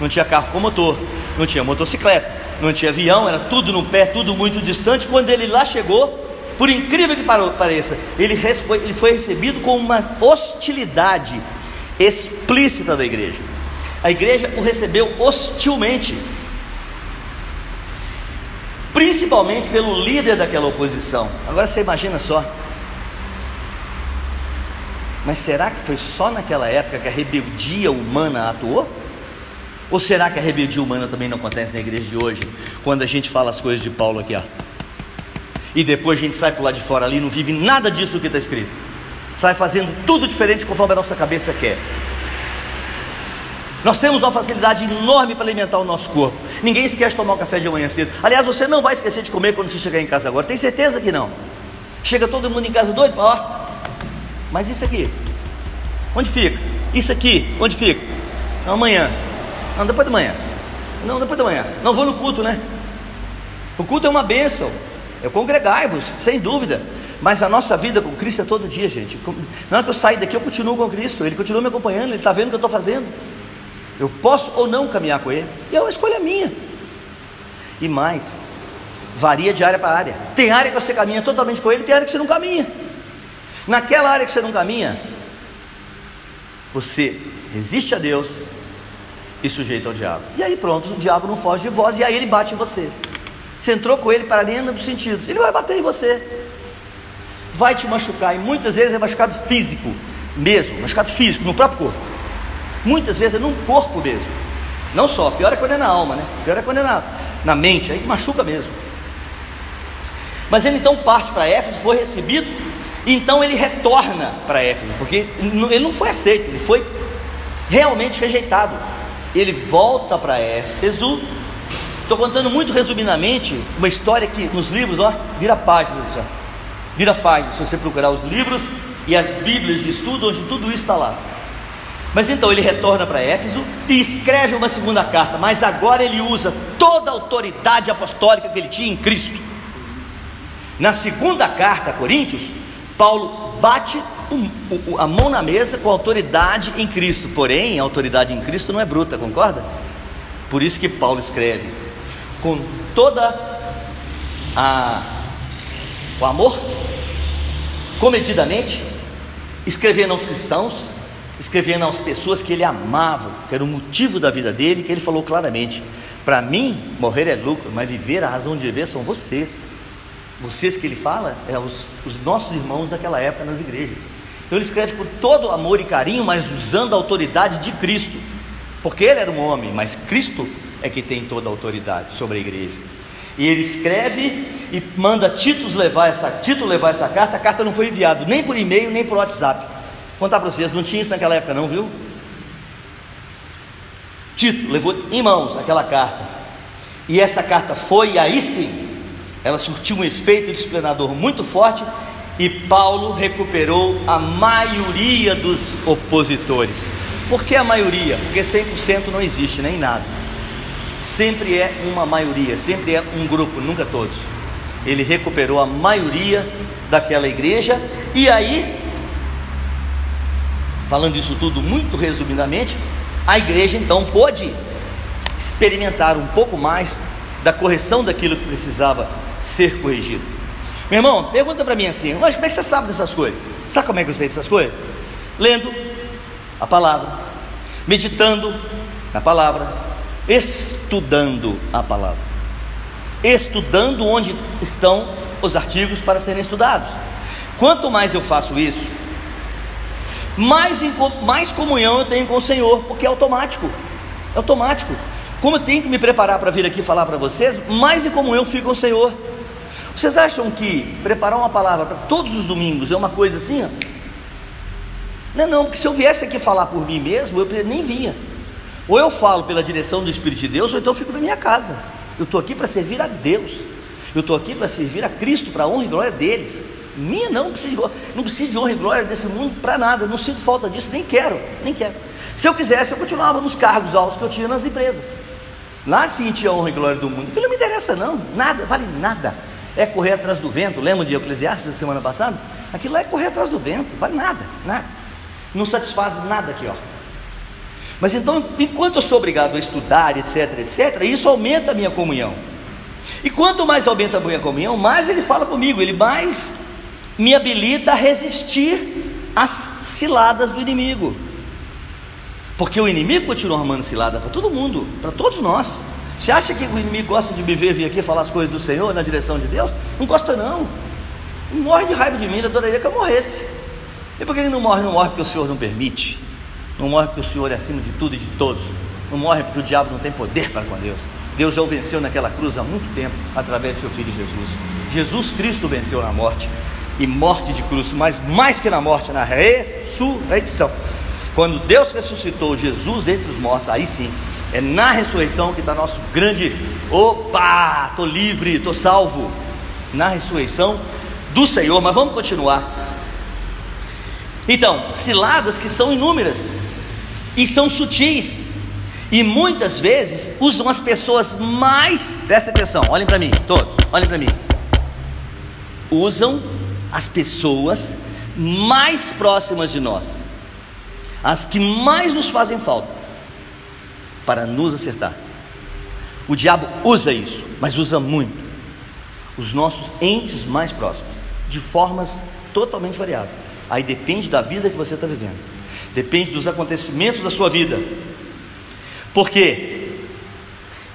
Não tinha carro com motor, não tinha motocicleta, não tinha avião, era tudo no pé, tudo muito distante. Quando ele lá chegou, por incrível que pareça, ele foi, ele foi recebido com uma hostilidade explícita da igreja. A igreja o recebeu hostilmente, principalmente pelo líder daquela oposição. Agora você imagina só, mas será que foi só naquela época que a rebeldia humana atuou? Ou será que a rebeldia humana também não acontece na igreja de hoje, quando a gente fala as coisas de Paulo aqui, ó? E depois a gente sai por lá de fora ali, não vive nada disso do que está escrito. Sai fazendo tudo diferente conforme a nossa cabeça quer. Nós temos uma facilidade enorme para alimentar o nosso corpo. Ninguém esquece de tomar o café de manhã cedo. Aliás, você não vai esquecer de comer quando você chegar em casa agora. Tem certeza que não? Chega todo mundo em casa doido, ó, mas isso aqui, onde fica? Isso aqui, onde fica? Amanhã. Não, depois de manhã. Não, depois de manhã. Não vou no culto, né? O culto é uma bênção. Eu congregai-vos, sem dúvida. Mas a nossa vida com Cristo é todo dia, gente. Na hora que eu sair daqui, eu continuo com Cristo. Ele continua me acompanhando, ele está vendo o que eu estou fazendo. Eu posso ou não caminhar com Ele. E é uma escolha minha. E mais, varia de área para área. Tem área que você caminha totalmente com Ele, tem área que você não caminha. Naquela área que você não caminha, você resiste a Deus e sujeita ao diabo. E aí pronto, o diabo não foge de vós e aí ele bate em você. Você entrou com ele para arena dos sentidos, ele vai bater em você. Vai te machucar, e muitas vezes é machucado físico mesmo, machucado físico, no próprio corpo. Muitas vezes é no corpo mesmo. Não só, pior é quando é na alma, né? Pior é quando é na, na mente, aí machuca mesmo. Mas ele então parte para Éfeso, foi recebido então ele retorna para Éfeso, porque ele não foi aceito, ele foi realmente rejeitado. Ele volta para Éfeso. Estou contando muito resumidamente uma história que nos livros, ó, vira páginas, ó, vira páginas. Se você procurar os livros e as Bíblias de estudo, onde tudo isso está lá. Mas então ele retorna para Éfeso e escreve uma segunda carta, mas agora ele usa toda a autoridade apostólica que ele tinha em Cristo. Na segunda carta a Coríntios, Paulo bate a mão na mesa com autoridade em Cristo, porém a autoridade em Cristo não é bruta, concorda? Por isso que Paulo escreve com toda a o amor, comedidamente, escrevendo aos cristãos, escrevendo às pessoas que ele amava, que era o motivo da vida dele, que ele falou claramente: para mim, morrer é lucro, mas viver, a razão de viver são vocês. Vocês que ele fala, é os, os nossos irmãos daquela época nas igrejas. Então ele escreve com todo amor e carinho, mas usando a autoridade de Cristo, porque ele era um homem, mas Cristo é que tem toda a autoridade sobre a igreja. E ele escreve e manda Tito levar essa, Tito levar essa carta. A carta não foi enviada nem por e-mail nem por WhatsApp. Vou contar para vocês, não tinha isso naquela época, não, viu? Tito levou em mãos aquela carta. E essa carta foi, aí sim, ela surtiu um efeito disciplinador muito forte. E Paulo recuperou a maioria dos opositores. Por que a maioria? Porque 100% não existe nem nada sempre é uma maioria, sempre é um grupo, nunca todos. Ele recuperou a maioria daquela igreja, e aí, falando isso tudo muito resumidamente, a igreja então pôde experimentar um pouco mais da correção daquilo que precisava ser corrigido. Meu irmão, pergunta para mim assim: mas como é que você sabe dessas coisas? Sabe como é que eu sei dessas coisas? Lendo a palavra, meditando na palavra, estudando a palavra, estudando onde estão os artigos para serem estudados. Quanto mais eu faço isso, mais, mais comunhão eu tenho com o Senhor, porque é automático, é automático. Como eu tenho que me preparar para vir aqui falar para vocês, mais em comunhão fico com o Senhor. Vocês acham que preparar uma palavra para todos os domingos é uma coisa assim? Não, é não, porque se eu viesse aqui falar por mim mesmo, eu nem vinha. Ou eu falo pela direção do Espírito de Deus, ou então eu fico na minha casa. Eu estou aqui para servir a Deus. Eu estou aqui para servir a Cristo, para a honra e glória deles. Minha não, não preciso, de, não de honra e glória desse mundo para nada. Não sinto falta disso, nem quero, nem quero. Se eu quisesse, eu continuava nos cargos altos que eu tinha nas empresas. Lá sim tinha honra e glória do mundo. Aquilo não me interessa, não. Nada, vale nada. É correr atrás do vento. Lembra de Eclesiastes da semana passada? Aquilo é correr atrás do vento, vale nada, nada. Não satisfaz nada aqui, ó. Mas então, enquanto eu sou obrigado a estudar, etc, etc, isso aumenta a minha comunhão. E quanto mais aumenta a minha comunhão, mais ele fala comigo, ele mais me habilita a resistir às ciladas do inimigo. Porque o inimigo continua arrumando cilada para todo mundo, para todos nós. Você acha que o inimigo gosta de me ver vir aqui falar as coisas do Senhor na direção de Deus? Não gosta não. Não morre de raiva de mim, ele adoraria que eu morresse. E por que ele não morre? Não morre porque o Senhor não permite. Não morre porque o Senhor é acima de tudo e de todos. Não morre porque o diabo não tem poder para com Deus. Deus já o venceu naquela cruz há muito tempo, através de seu filho Jesus. Jesus Cristo venceu na morte, e morte de cruz, mas mais que na morte, na ressurreição. Quando Deus ressuscitou Jesus dentre os mortos, aí sim, é na ressurreição que está nosso grande. Opa, estou livre, estou salvo. Na ressurreição do Senhor, mas vamos continuar. Então, ciladas que são inúmeras e são sutis. E muitas vezes usam as pessoas mais, presta atenção, olhem para mim, todos, olhem para mim. Usam as pessoas mais próximas de nós, as que mais nos fazem falta, para nos acertar. O diabo usa isso, mas usa muito. Os nossos entes mais próximos, de formas totalmente variáveis. Aí depende da vida que você está vivendo, depende dos acontecimentos da sua vida, porque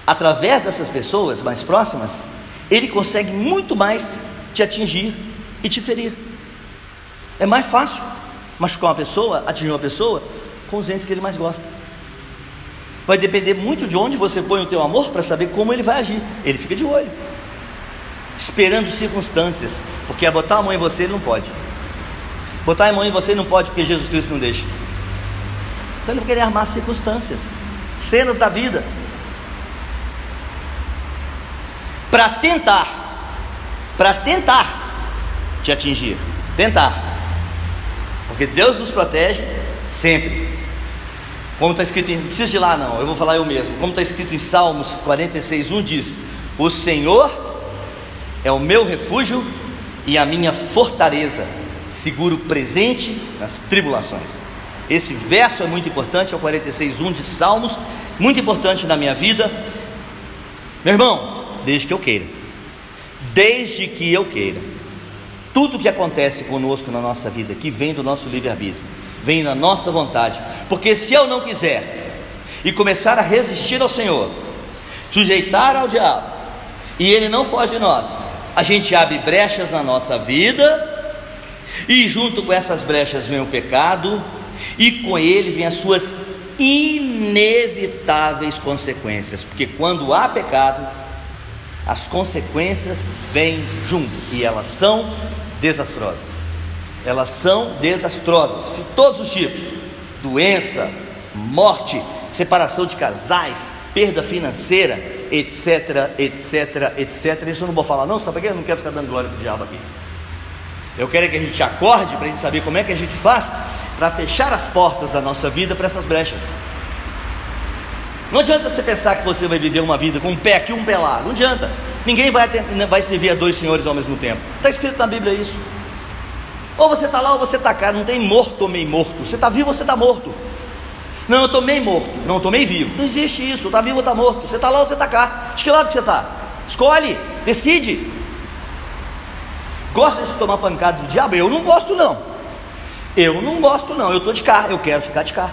através dessas pessoas mais próximas, ele consegue muito mais te atingir e te ferir. É mais fácil machucar uma pessoa, atingir uma pessoa com os entes que ele mais gosta. Vai depender muito de onde você põe o teu amor para saber como ele vai agir. Ele fica de olho, esperando circunstâncias, porque a botar a mão em você ele não pode. Botar a mão em você não pode porque Jesus Cristo não deixa. Então ele vai querer armar circunstâncias, cenas da vida, para tentar, para tentar te atingir, tentar, porque Deus nos protege sempre. Como está escrito em. Não precisa de lá, não, eu vou falar eu mesmo. Como está escrito em Salmos 46, 1 diz: O Senhor é o meu refúgio e a minha fortaleza, seguro presente nas tribulações. Esse verso é muito importante, é o 46, 1 de Salmos, muito importante na minha vida. Meu irmão, desde que eu queira, desde que eu queira, tudo que acontece conosco na nossa vida, que vem do nosso livre-arbítrio, vem da nossa vontade, porque se eu não quiser e começar a resistir ao Senhor, sujeitar ao diabo, e ele não foge de nós, a gente abre brechas na nossa vida, e junto com essas brechas vem o pecado, e com ele vem as suas inevitáveis consequências, porque quando há pecado, as consequências vêm junto e elas são desastrosas. Elas são desastrosas, de todos os tipos: doença, morte, separação de casais, perda financeira, etc, etc, etc. Isso eu não vou falar, não, sabe por quê? Eu não quero ficar dando glória para o diabo aqui. Eu quero que a gente acorde para a gente saber como é que a gente faz para fechar as portas da nossa vida para essas brechas. Não adianta você pensar que você vai viver uma vida com um pé aqui e um pé lá. Não adianta. Ninguém vai, vai servir a dois senhores ao mesmo tempo. Está escrito na Bíblia isso. Ou você está lá ou você está cá. Não tem morto ou meio morto. Você está vivo ou você está morto. Não, eu estou meio morto. Não, eu estou meio vivo. Não existe isso. Está vivo ou está morto. Você está lá ou você está cá. De que lado que você está? Escolhe. Decide. Gosta de tomar pancada do diabo? Eu não gosto não. Eu não gosto não. Eu estou de cá. Eu quero ficar de cá.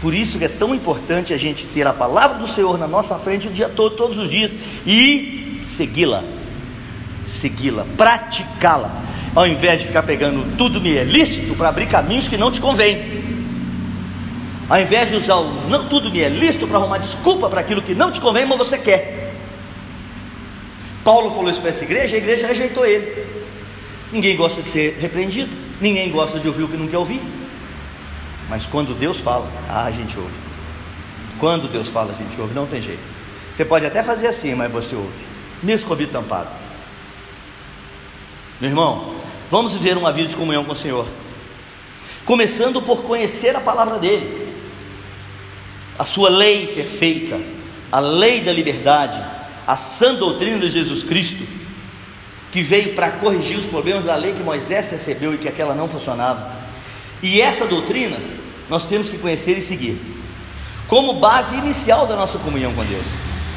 Por isso que é tão importante a gente ter a palavra do Senhor na nossa frente o dia todo, todos os dias, e segui-la, segui-la, praticá-la, ao invés de ficar pegando tudo me é lícito para abrir caminhos que não te convém. Ao invés de usar o não tudo me é lícito para arrumar desculpa para aquilo que não te convém, mas você quer. Paulo falou isso para essa igreja, a igreja rejeitou ele. Ninguém gosta de ser repreendido, ninguém gosta de ouvir o que não quer ouvir. Mas quando Deus fala, ah, a gente ouve. Quando Deus fala, a gente ouve, não tem jeito. Você pode até fazer assim, mas você ouve, mesmo com o ouvido tampado. Meu irmão, vamos viver uma vida de comunhão com o Senhor, começando por conhecer a palavra dEle, a Sua lei perfeita, a lei da liberdade, a sã doutrina de Jesus Cristo, que veio para corrigir os problemas da lei que Moisés recebeu e que aquela não funcionava. E essa doutrina nós temos que conhecer e seguir, como base inicial da nossa comunhão com Deus.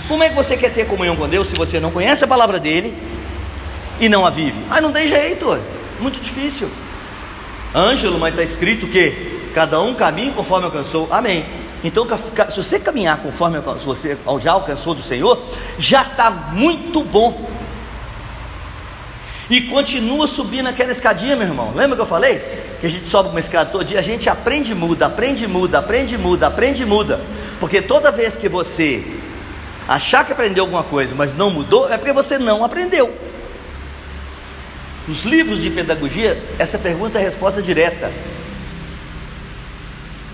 Como é que você quer ter comunhão com Deus se você não conhece a palavra dele e não a vive? Ah, não tem jeito, muito difícil. Ângelo, mas está escrito que cada um caminha conforme alcançou. Amém. Então, se você caminhar conforme você já alcançou do Senhor, já está muito bom. E continua subindo aquela escadinha, meu irmão. Lembra que eu falei? Que a gente sobe uma escada todo dia, a gente aprende e muda, aprende e muda, aprende e muda, aprende e muda. Porque toda vez que você achar que aprendeu alguma coisa, mas não mudou, é porque você não aprendeu. Nos livros de pedagogia, essa pergunta é resposta direta.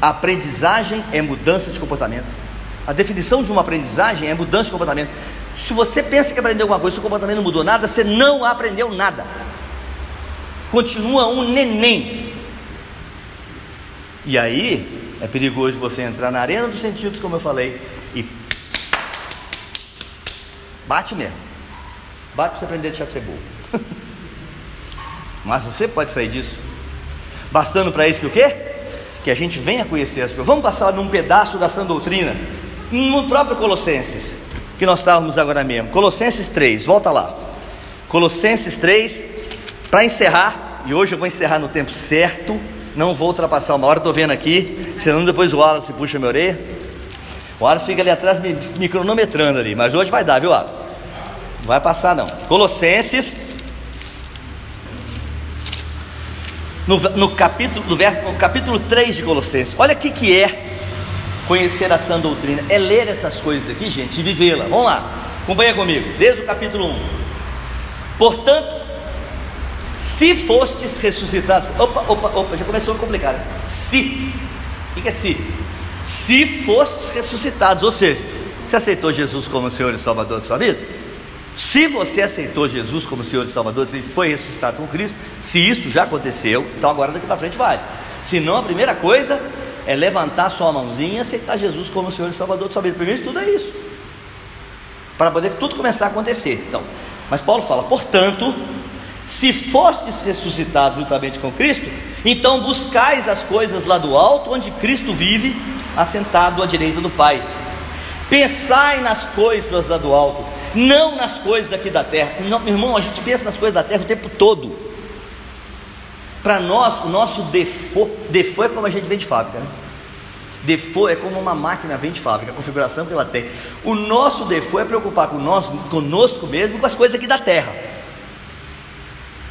A aprendizagem é mudança de comportamento. A definição de uma aprendizagem é mudança de comportamento. Se você pensa que aprendeu alguma coisa, seu comportamento não mudou nada, você não aprendeu nada. Continua um neném. E aí, é perigoso você entrar na arena dos sentidos, como eu falei, e bate mesmo. Bate para você aprender a deixar de ser burro. (laughs) Mas você pode sair disso. Bastando para isso que o quê? Que a gente venha conhecer as coisas. Vamos passar num pedaço da sã doutrina, no próprio Colossenses que nós estávamos agora mesmo. Colossenses 3, volta lá. Colossenses 3, para encerrar, e hoje eu vou encerrar no tempo certo, não vou ultrapassar uma hora, estou vendo aqui, senão depois o Wallace puxa minha orelha. O Wallace fica ali atrás me, me cronometrando ali, mas hoje vai dar, viu, Wallace? Não vai passar não. Colossenses, no, no, capítulo, no, verso, no capítulo 3 de Colossenses, olha o que, que é conhecer a sã doutrina, é ler essas coisas aqui, gente, e vivê-la. Vamos lá, acompanha comigo, desde o capítulo 1. Portanto, se fostes ressuscitados, opa, opa, opa, já começou a complicar. Né? Se, o que é se? Se fostes ressuscitados, ou seja, você aceitou Jesus como Senhor e Salvador da sua vida? Se você aceitou Jesus como Senhor e Salvador e foi ressuscitado com Cristo, se isso já aconteceu, então agora daqui para frente vai. Se não, a primeira coisa é levantar sua mãozinha e aceitar Jesus como Senhor e Salvador de sua vida. Primeiro de tudo é isso. Para poder tudo começar a acontecer. Então, mas Paulo fala, portanto, se fostes ressuscitados juntamente com Cristo, então buscais as coisas lá do alto, onde Cristo vive, assentado à direita do Pai. Pensai nas coisas lá do alto, não nas coisas aqui da terra. Não, meu irmão, a gente pensa nas coisas da terra o tempo todo. Para nós, o nosso default, default é como a gente vem de fábrica, né? Default é como uma máquina vem de fábrica, a configuração que ela tem. O nosso default é preocupar com nós, conosco mesmo, com as coisas aqui da terra.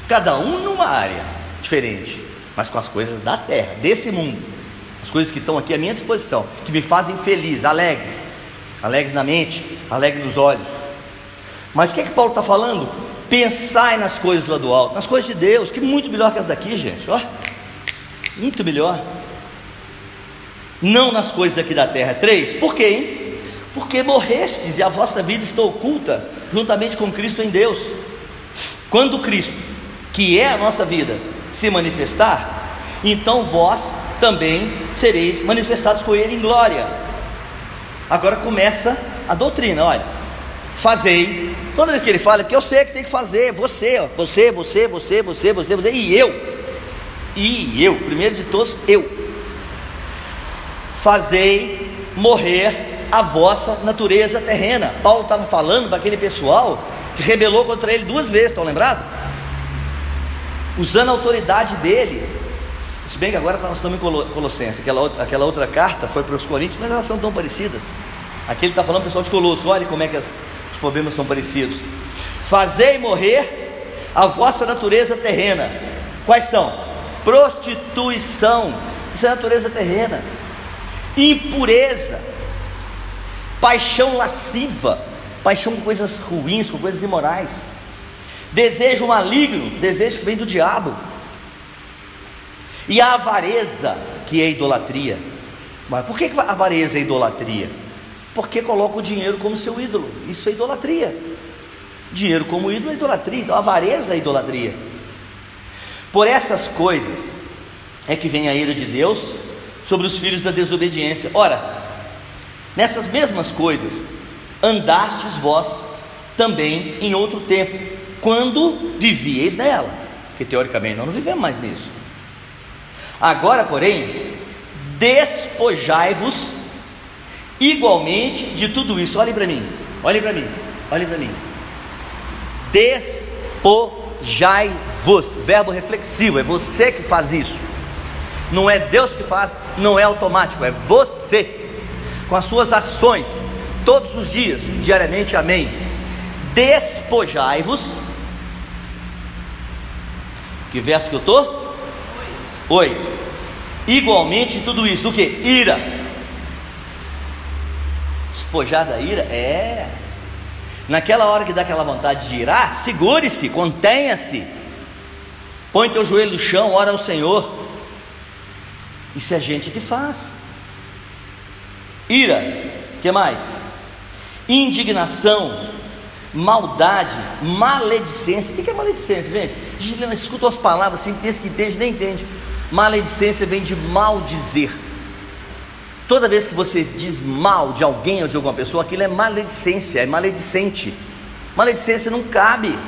Cada um numa área diferente, mas com as coisas da terra, desse mundo. As coisas que estão aqui à minha disposição, que me fazem feliz, alegres, alegres na mente, alegres nos olhos. Mas o que é que Paulo está falando? Pensai nas coisas lá do alto, nas coisas de Deus, que muito melhor que as daqui, gente. Ó, muito melhor. Não nas coisas aqui da terra. Três, por quê? Hein? Porque morrestes e a vossa vida está oculta juntamente com Cristo em Deus. Quando Cristo, que é a nossa vida, se manifestar, então vós também sereis manifestados com Ele em glória. Agora começa a doutrina, olha. Fazei. Toda vez que ele fala, é porque eu sei que tem que fazer. Você, ó, você, você, você, você, você, você e eu. E eu, primeiro de todos, eu. Fazei morrer a vossa natureza terrena. Paulo estava falando para aquele pessoal que rebelou contra ele duas vezes, estão lembrados? Usando a autoridade dele. Se bem que agora nós estamos em Colossenses, aquela outra, aquela outra carta foi para os Coríntios, mas elas são tão parecidas. Aqui ele está falando pessoal de Colosso, olha como é que as, os problemas são parecidos. Fazei morrer a vossa natureza terrena. Quais são? Prostituição, isso é natureza terrena. Impureza, paixão lasciva, paixão com coisas ruins, com coisas imorais. Desejo maligno, desejo que vem do diabo. E a avareza, que é idolatria. Mas por que a avareza é idolatria? Porque coloca o dinheiro como seu ídolo. Isso é idolatria. Dinheiro como ídolo é idolatria. Então, avareza é idolatria. Por essas coisas é que vem a ira de Deus sobre os filhos da desobediência. Ora, nessas mesmas coisas andastes vós também em outro tempo, quando vivieis nela, porque teoricamente nós não vivemos mais nisso. Agora, porém, despojai-vos igualmente de tudo isso. Olhem para mim, olhem para mim, olhem para mim. Despojai-vos, verbo reflexivo, é você que faz isso. Não é Deus que faz, não é automático, é você, com as suas ações, todos os dias, diariamente, amém. Despojai-vos. Que verso que eu estou? Oito. Igualmente tudo isso, do que? Ira. Despojar da ira? É. Naquela hora que dá aquela vontade de irar, segure-se, contenha-se. Põe teu joelho no chão, ora ao Senhor. Isso é gente que faz. Ira, que mais? Indignação, maldade, maledicência. O que é maledicência, gente? A gente escuta as palavras assim, pensa que entende, nem entende. Maledicência vem de maldizer. Toda vez que você diz mal de alguém ou de alguma pessoa, aquilo é maledicência, é maledicente. Maledicência não cabe.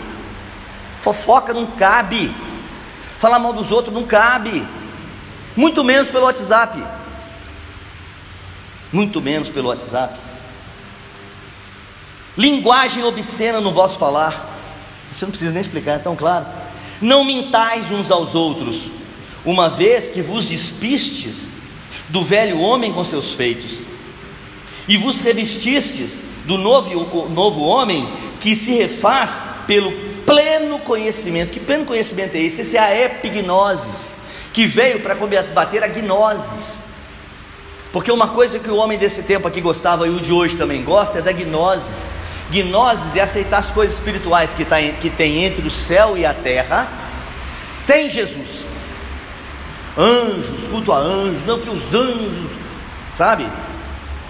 Fofoca não cabe. Falar mal dos outros não cabe muito menos pelo WhatsApp. Muito menos pelo WhatsApp. Linguagem obscena no vosso falar. Você não precisa nem explicar, é tão claro. Não mintais uns aos outros, uma vez que vos despistes do velho homem com seus feitos, e vos revestistes do novo, novo homem que se refaz pelo pleno conhecimento. Que pleno conhecimento é esse? Esse é a epignosis que veio para combater a gnoses. Porque uma coisa que o homem desse tempo aqui gostava e o de hoje também gosta é da gnoses. Gnoses é aceitar as coisas espirituais que, tá, que tem entre o céu e a terra sem Jesus. Anjos, culto a anjos, não que os anjos, sabe?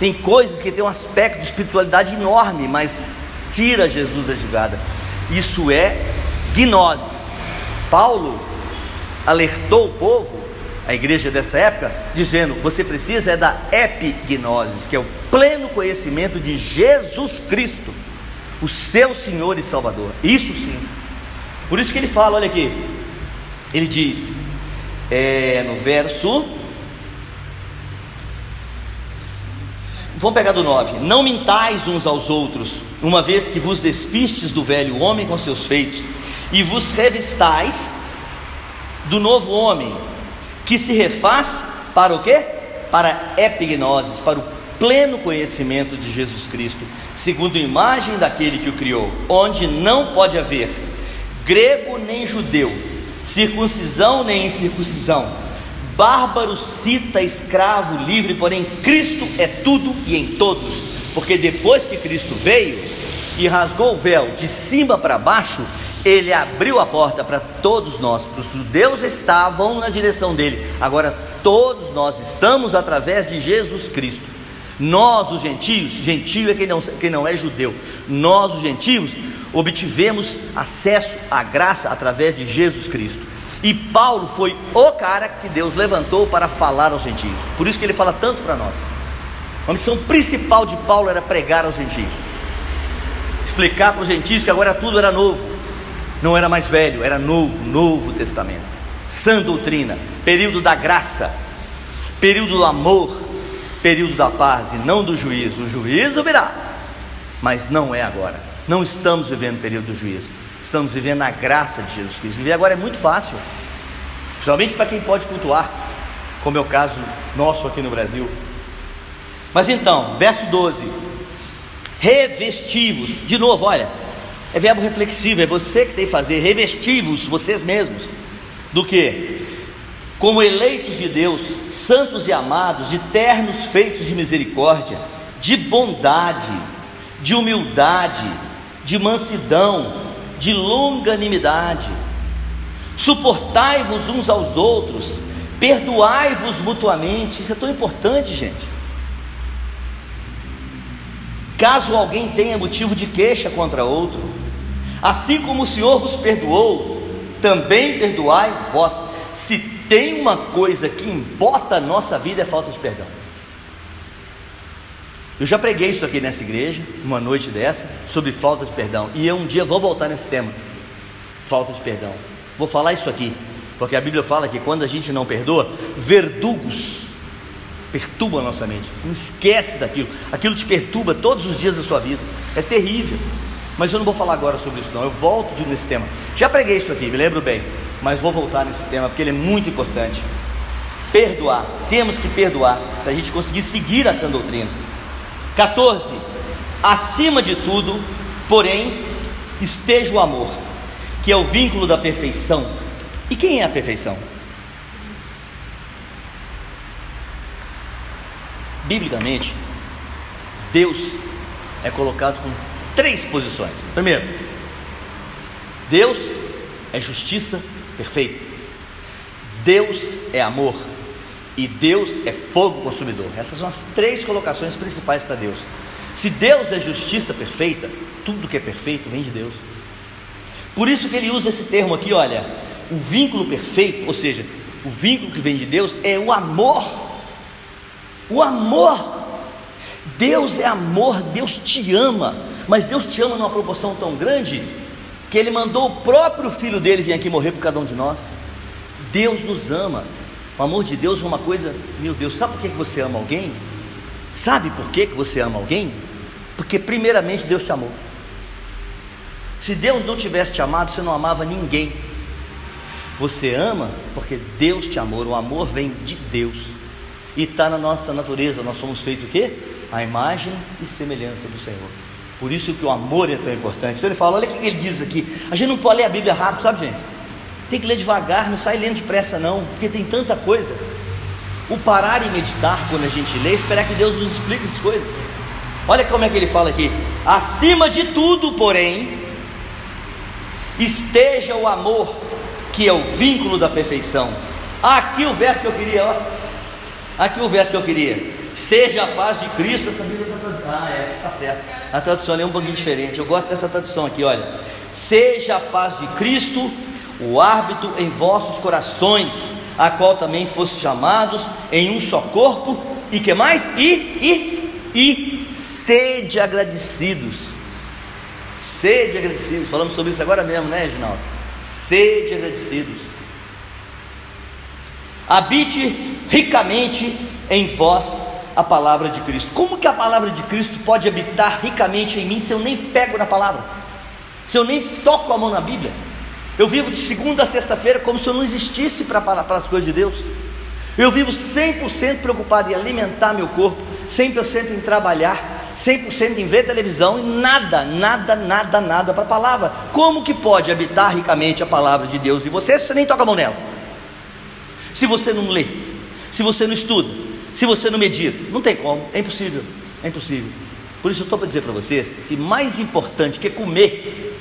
Tem coisas que tem um aspecto de espiritualidade enorme, mas tira Jesus da jogada. Isso é gnose. Paulo alertou o povo a igreja dessa época, dizendo: você precisa é da epignosis, que é o pleno conhecimento de Jesus Cristo, o seu Senhor e Salvador. Isso sim. Por isso que ele fala, olha aqui, ele diz, é, no verso. Vamos pegar do 9: Não mintais uns aos outros, uma vez que vos despistes do velho homem com seus feitos, e vos revistais do novo homem, que se refaz para o quê? Para epignoses, para o pleno conhecimento de Jesus Cristo, segundo a imagem daquele que o criou, onde não pode haver grego nem judeu, circuncisão nem incircuncisão, bárbaro, cita, escravo, livre, porém Cristo é tudo e em todos, porque depois que Cristo veio e rasgou o véu de cima para baixo, ele abriu a porta para todos nós, para os judeus estavam na direção dele, agora todos nós estamos através de Jesus Cristo. Nós, os gentios, gentio é quem não, quem não é judeu, nós, os gentios, obtivemos acesso à graça através de Jesus Cristo. E Paulo foi o cara que Deus levantou para falar aos gentios. Por isso que ele fala tanto para nós. A missão principal de Paulo era pregar aos gentios, explicar para os gentios que agora tudo era novo, não era mais velho, era novo, novo testamento, sã doutrina, período da graça, período do amor, período da paz e não do juízo. O juízo virá, mas não é agora. Não estamos vivendo o período do juízo, estamos vivendo a graça de Jesus Cristo. Viver agora é muito fácil, somente para quem pode cultuar, como é o caso nosso aqui no Brasil. Mas então, verso 12: revestivos, de novo, olha, é verbo reflexivo, é você que tem que fazer, revestivos vocês mesmos, do que? Como eleitos de Deus, santos e amados, de ternos feitos de misericórdia, de bondade, de humildade, de mansidão, de longanimidade. Suportai-vos uns aos outros, perdoai-vos mutuamente. Isso é tão importante, gente. Caso alguém tenha motivo de queixa contra outro, assim como o Senhor vos perdoou, também perdoai vós. Se tem uma coisa que importa a nossa vida é falta de perdão. Eu já preguei isso aqui nessa igreja, uma noite dessa, sobre falta de perdão. E eu um dia vou voltar nesse tema. Falta de perdão. Vou falar isso aqui, porque a Bíblia fala que quando a gente não perdoa, verdugos perturbam a nossa mente. Não esquece daquilo. Aquilo te perturba todos os dias da sua vida. É terrível. Mas eu não vou falar agora sobre isso, não. Eu volto nesse tema. Já preguei isso aqui, me lembro bem. Mas vou voltar nesse tema porque ele é muito importante. Perdoar. Temos que perdoar para a gente conseguir seguir essa doutrina. 14. Acima de tudo, porém, esteja o amor, que é o vínculo da perfeição. E quem é a perfeição? Biblicamente, Deus é colocado com três posições. Primeiro, Deus é justiça perfeita. Deus é amor e Deus é fogo consumidor. Essas são as três colocações principais para Deus. Se Deus é justiça perfeita, tudo que é perfeito vem de Deus. Por isso que ele usa esse termo aqui, olha, o vínculo perfeito, ou seja, o vínculo que vem de Deus é o amor. O amor. Deus é amor, Deus te ama, mas Deus te ama numa proporção tão grande que ele mandou o próprio filho dele vir aqui morrer por cada um de nós. Deus nos ama. O amor de Deus é uma coisa, meu Deus, sabe por que você ama alguém? Sabe por que você ama alguém? Porque primeiramente Deus te amou. Se Deus não tivesse te amado, você não amava ninguém. Você ama porque Deus te amou. O amor vem de Deus. E está na nossa natureza. Nós somos feitos o quê? A imagem e semelhança do Senhor. Por isso que o amor é tão importante. Então ele fala, olha o que ele diz aqui. A gente não pode ler a Bíblia rápido, sabe gente? Tem que ler devagar, não sai lendo depressa não, porque tem tanta coisa. O parar e meditar quando a gente lê, esperar que Deus nos explique as coisas. Olha como é que ele fala aqui: acima de tudo, porém, esteja o amor, que é o vínculo da perfeição. Aqui o verso que eu queria, ó. Aqui o verso que eu queria. Seja a paz de Cristo. Essa Bíblia está Ah, é, tá certo. A tradução é um pouquinho diferente. Eu gosto dessa tradução aqui, olha. Seja a paz de Cristo o árbitro em vossos corações, a qual também foste chamados em um só corpo, e que mais? E, e, e sede agradecidos. Sede agradecidos, falamos sobre isso agora mesmo, né, Reginaldo? Sede agradecidos. Habite ricamente em vós a palavra de Cristo. Como que a palavra de Cristo pode habitar ricamente em mim se eu nem pego na palavra? Se eu nem toco a mão na Bíblia? Eu vivo de segunda a sexta-feira como se eu não existisse para, para as coisas de Deus. Eu vivo 100% preocupado em alimentar meu corpo, 100% em trabalhar, 100% em ver televisão e nada, nada, nada, nada para a palavra. Como que pode habitar ricamente a palavra de Deus em você se você nem toca a mão nela? Se você não lê, se você não estuda, se você não medita, não tem como, é impossível, é impossível. Por isso eu estou para dizer para vocês que mais importante que comer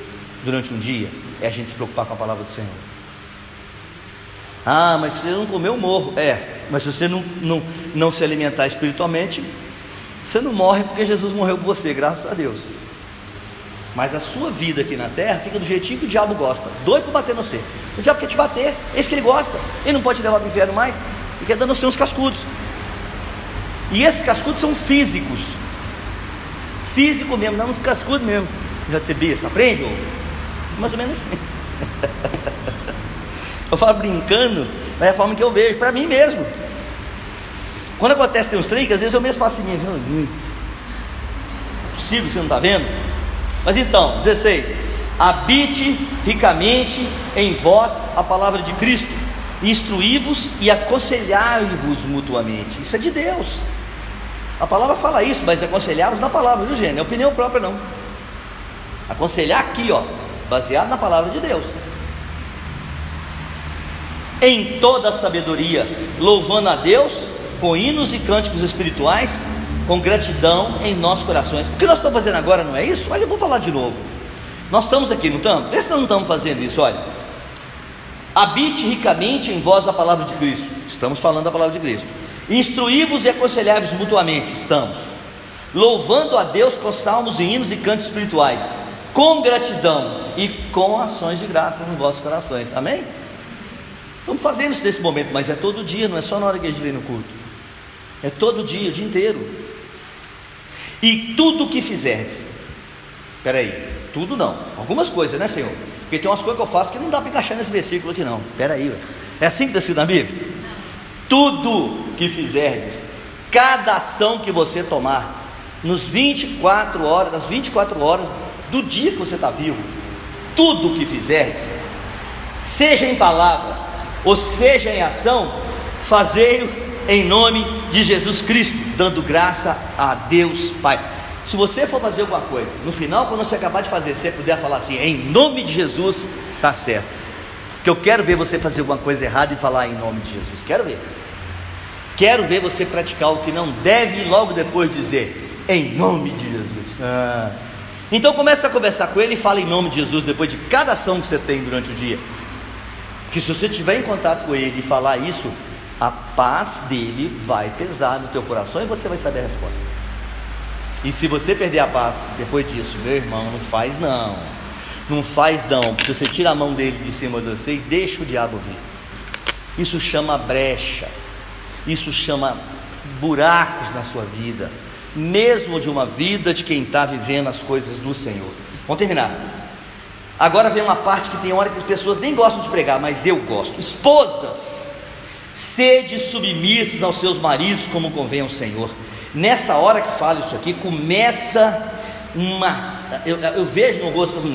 durante um dia é a gente se preocupar com a palavra do Senhor. Ah, mas se você não comer, eu morro. É, mas se você não, não, não se alimentar espiritualmente, você não morre porque Jesus morreu por você, graças a Deus. Mas a sua vida aqui na terra fica do jeitinho que o diabo gosta, doido para bater no você. O diabo quer te bater, é isso que ele gosta. Ele não pode te levar para o inferno mais, ele quer dar no você uns cascudos. E esses cascudos são físicos. Físico mesmo, não uns cascudos mesmo. Já ser besta, aprende? Ou? Mais ou menos assim. (laughs) eu falo brincando, mas é a forma que eu vejo, para mim mesmo. Quando acontece tem uns que às vezes eu mesmo faço assim, hum, é possível que você não está vendo? Mas então, 16: habite ricamente em vós a palavra de Cristo, instruí-vos e aconselhai-vos mutuamente. Isso é de Deus. A palavra fala isso, mas aconselhar na palavra, viu? Não é opinião própria, não. Aconselhar aqui, ó, baseado na palavra de Deus. Em toda a sabedoria, louvando a Deus com hinos e cânticos espirituais, com gratidão em nossos corações. O que nós estamos fazendo agora não é isso? Olha, eu vou falar de novo. Nós estamos aqui, não estamos? Vê se nós não estamos fazendo isso, olha. Habite ricamente em vós a palavra de Cristo. Estamos falando da palavra de Cristo Instruí-vos e aconselhai-vos mutuamente, estamos. Louvando a Deus com salmos e hinos e cantos espirituais, com gratidão e com ações de graça nos vossos corações. Amém? Estamos fazendo isso nesse momento, mas é todo dia, não é só na hora que a gente vem no culto. É todo dia, o dia inteiro. E tudo o que fizerdes, peraí, tudo não, algumas coisas, né, Senhor? Porque tem umas coisas que eu faço que não dá para encaixar nesse versículo aqui, não. Peraí, é assim que está escrito na Bíblia? Tudo que fizerdes, cada ação que você tomar, nos 24 horas, nas 24 horas do dia que você está vivo, tudo que fizerdes, seja em palavra ou seja em ação, fazei-o em nome de Jesus Cristo, dando graça a Deus Pai. Se você for fazer alguma coisa, no final, quando você acabar de fazer, você puder falar assim, em nome de Jesus, está certo. Que eu quero ver você fazer alguma coisa errada e falar em nome de Jesus. Quero ver. Quero ver você praticar o que não deve e logo depois dizer, em nome de Jesus. Ah. Então começa a conversar com ele e fala em nome de Jesus depois de cada ação que você tem durante o dia. Porque se você estiver em contato com ele e falar isso, a paz dele vai pesar no teu coração e você vai saber a resposta. E se você perder a paz depois disso, meu irmão, não faz não. Não faz não, porque você tira a mão dele de cima de você e deixa o diabo vir. Isso chama brecha. Isso chama buracos na sua vida, mesmo de uma vida de quem está vivendo as coisas do Senhor. Vamos terminar. Agora vem uma parte que tem hora que as pessoas nem gostam de pregar, mas eu gosto. Esposas, sede submissas aos seus maridos, como convém ao Senhor. Nessa hora que fala isso aqui, começa uma. Eu, eu vejo no rosto, assim,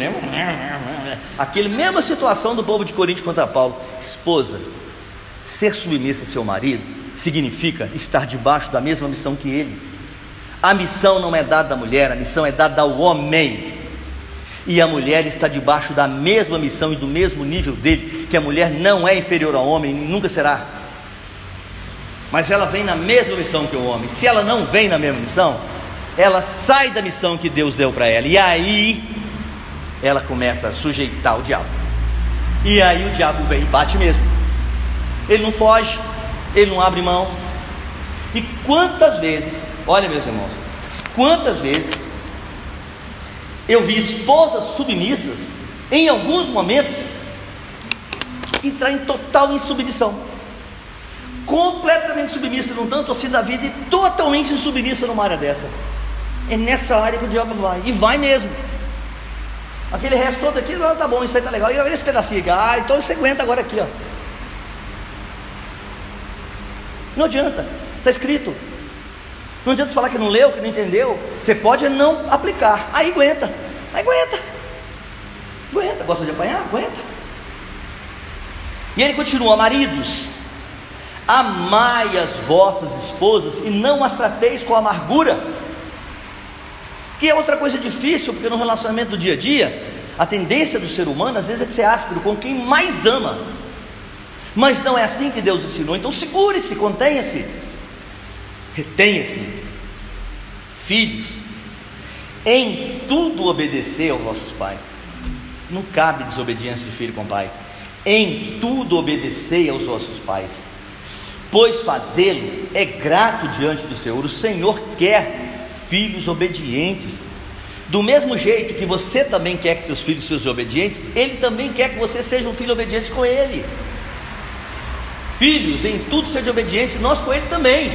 aquele mesma situação do povo de Corinto contra Paulo. Esposa, ser submissa a seu marido significa estar debaixo da mesma missão que ele. A missão não é dada à mulher, a missão é dada ao homem. E a mulher está debaixo da mesma missão e do mesmo nível dele, que a mulher não é inferior ao homem, nunca será. Mas ela vem na mesma missão que o homem. Se ela não vem na mesma missão, ela sai da missão que Deus deu para ela. E aí ela começa a sujeitar o diabo. E aí o diabo vem e bate mesmo. Ele não foge, ele não abre mão. E quantas vezes, olha meus irmãos, quantas vezes eu vi esposas submissas, em alguns momentos, entrar em total insubmissão. completamente submissa num tanto assim da vida e totalmente submissa numa área dessa. É nessa área que o diabo vai, e vai mesmo. Aquele resto todo aqui, não, tá bom, isso aí tá legal. E olha esse pedacinho aqui, ah, então você aguenta agora aqui, ó. Não adianta, está escrito. Não adianta falar que não leu, que não entendeu. Você pode não aplicar, aí aguenta, aí aguenta. Aguenta, gosta de apanhar? Aguenta. E ele continua: Maridos, amai as vossas esposas e não as trateis com amargura. Que é outra coisa difícil, porque no relacionamento do dia a dia, a tendência do ser humano às vezes é ser áspero com quem mais ama. Mas não é assim que Deus ensinou. Então segure-se, contenha-se, retenha-se. Filhos, em tudo obedecer aos vossos pais. Não cabe desobediência de filho com pai. Em tudo obedecei aos vossos pais, pois fazê-lo é grato diante do Senhor. O Senhor quer filhos obedientes. Do mesmo jeito que você também quer que seus filhos sejam obedientes, Ele também quer que você seja um filho obediente com Ele. Filhos, em tudo sejam obedientes, nós com Ele também.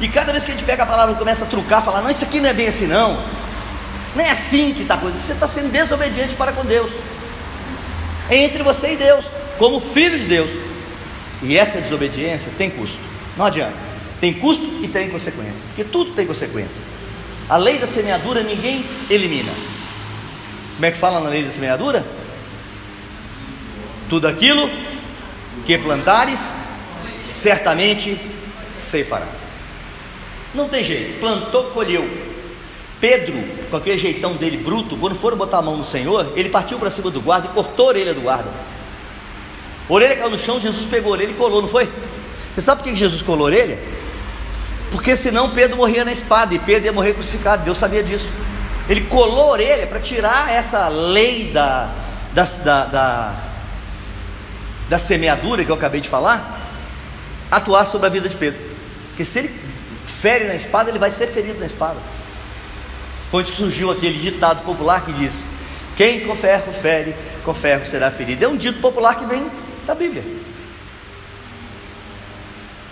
E cada vez que a gente pega a palavra e começa a trucar, falar, não, isso aqui não é bem assim, não. Não é assim que está a coisa. Você está sendo desobediente para com Deus. É entre você e Deus, como filho de Deus. E essa desobediência tem custo. Não adianta. Tem custo e tem consequência. Porque tudo tem consequência. A lei da semeadura ninguém elimina. Como é que fala na lei da semeadura? Tudo aquilo que plantares, certamente ceifarás. Não tem jeito. Plantou, colheu. Pedro, com aquele jeitão dele bruto, quando foram botar a mão no Senhor, ele partiu para cima do guarda e cortou a orelha do guarda. A orelha caiu no chão, Jesus pegou a orelha e colou, não foi? Você sabe por que Jesus colou a orelha? Porque senão Pedro morria na espada e Pedro ia morrer crucificado. Deus sabia disso. Ele colou a orelha para tirar essa lei da, da, da, da, da semeadura que eu acabei de falar, atuar sobre a vida de Pedro. Porque se ele fere na espada, ele vai ser ferido na espada. Foi onde surgiu aquele ditado popular que diz: Quem com ferro fere, com ferro será ferido. É um dito popular que vem da Bíblia.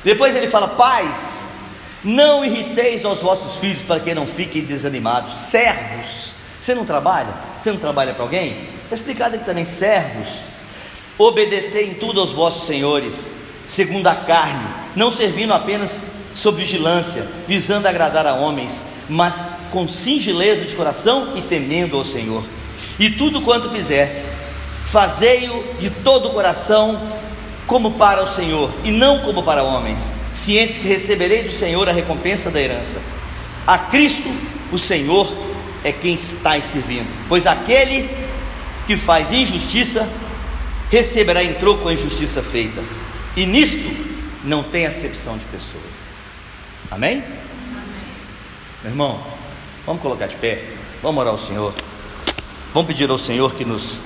Depois ele fala: Pais, não irriteis aos vossos filhos para que não fiquem desanimados. Servos, você não trabalha? Você não trabalha para alguém? Está explicado aqui também: servos, obedecei em tudo aos vossos senhores, segundo a carne, não servindo apenas sob vigilância, visando agradar a homens, mas com singeleza de coração e temendo ao Senhor. E tudo quanto fizer, fazei-o de todo o coração, como para o Senhor, e não como para homens, cientes que receberei do Senhor a recompensa da herança. A Cristo, o Senhor, é quem estáis servindo, pois aquele que faz injustiça receberá em troco a injustiça feita, e nisto não tem acepção de pessoas. Amém? Meu irmão, vamos colocar de pé, vamos orar ao Senhor, vamos pedir ao Senhor que nos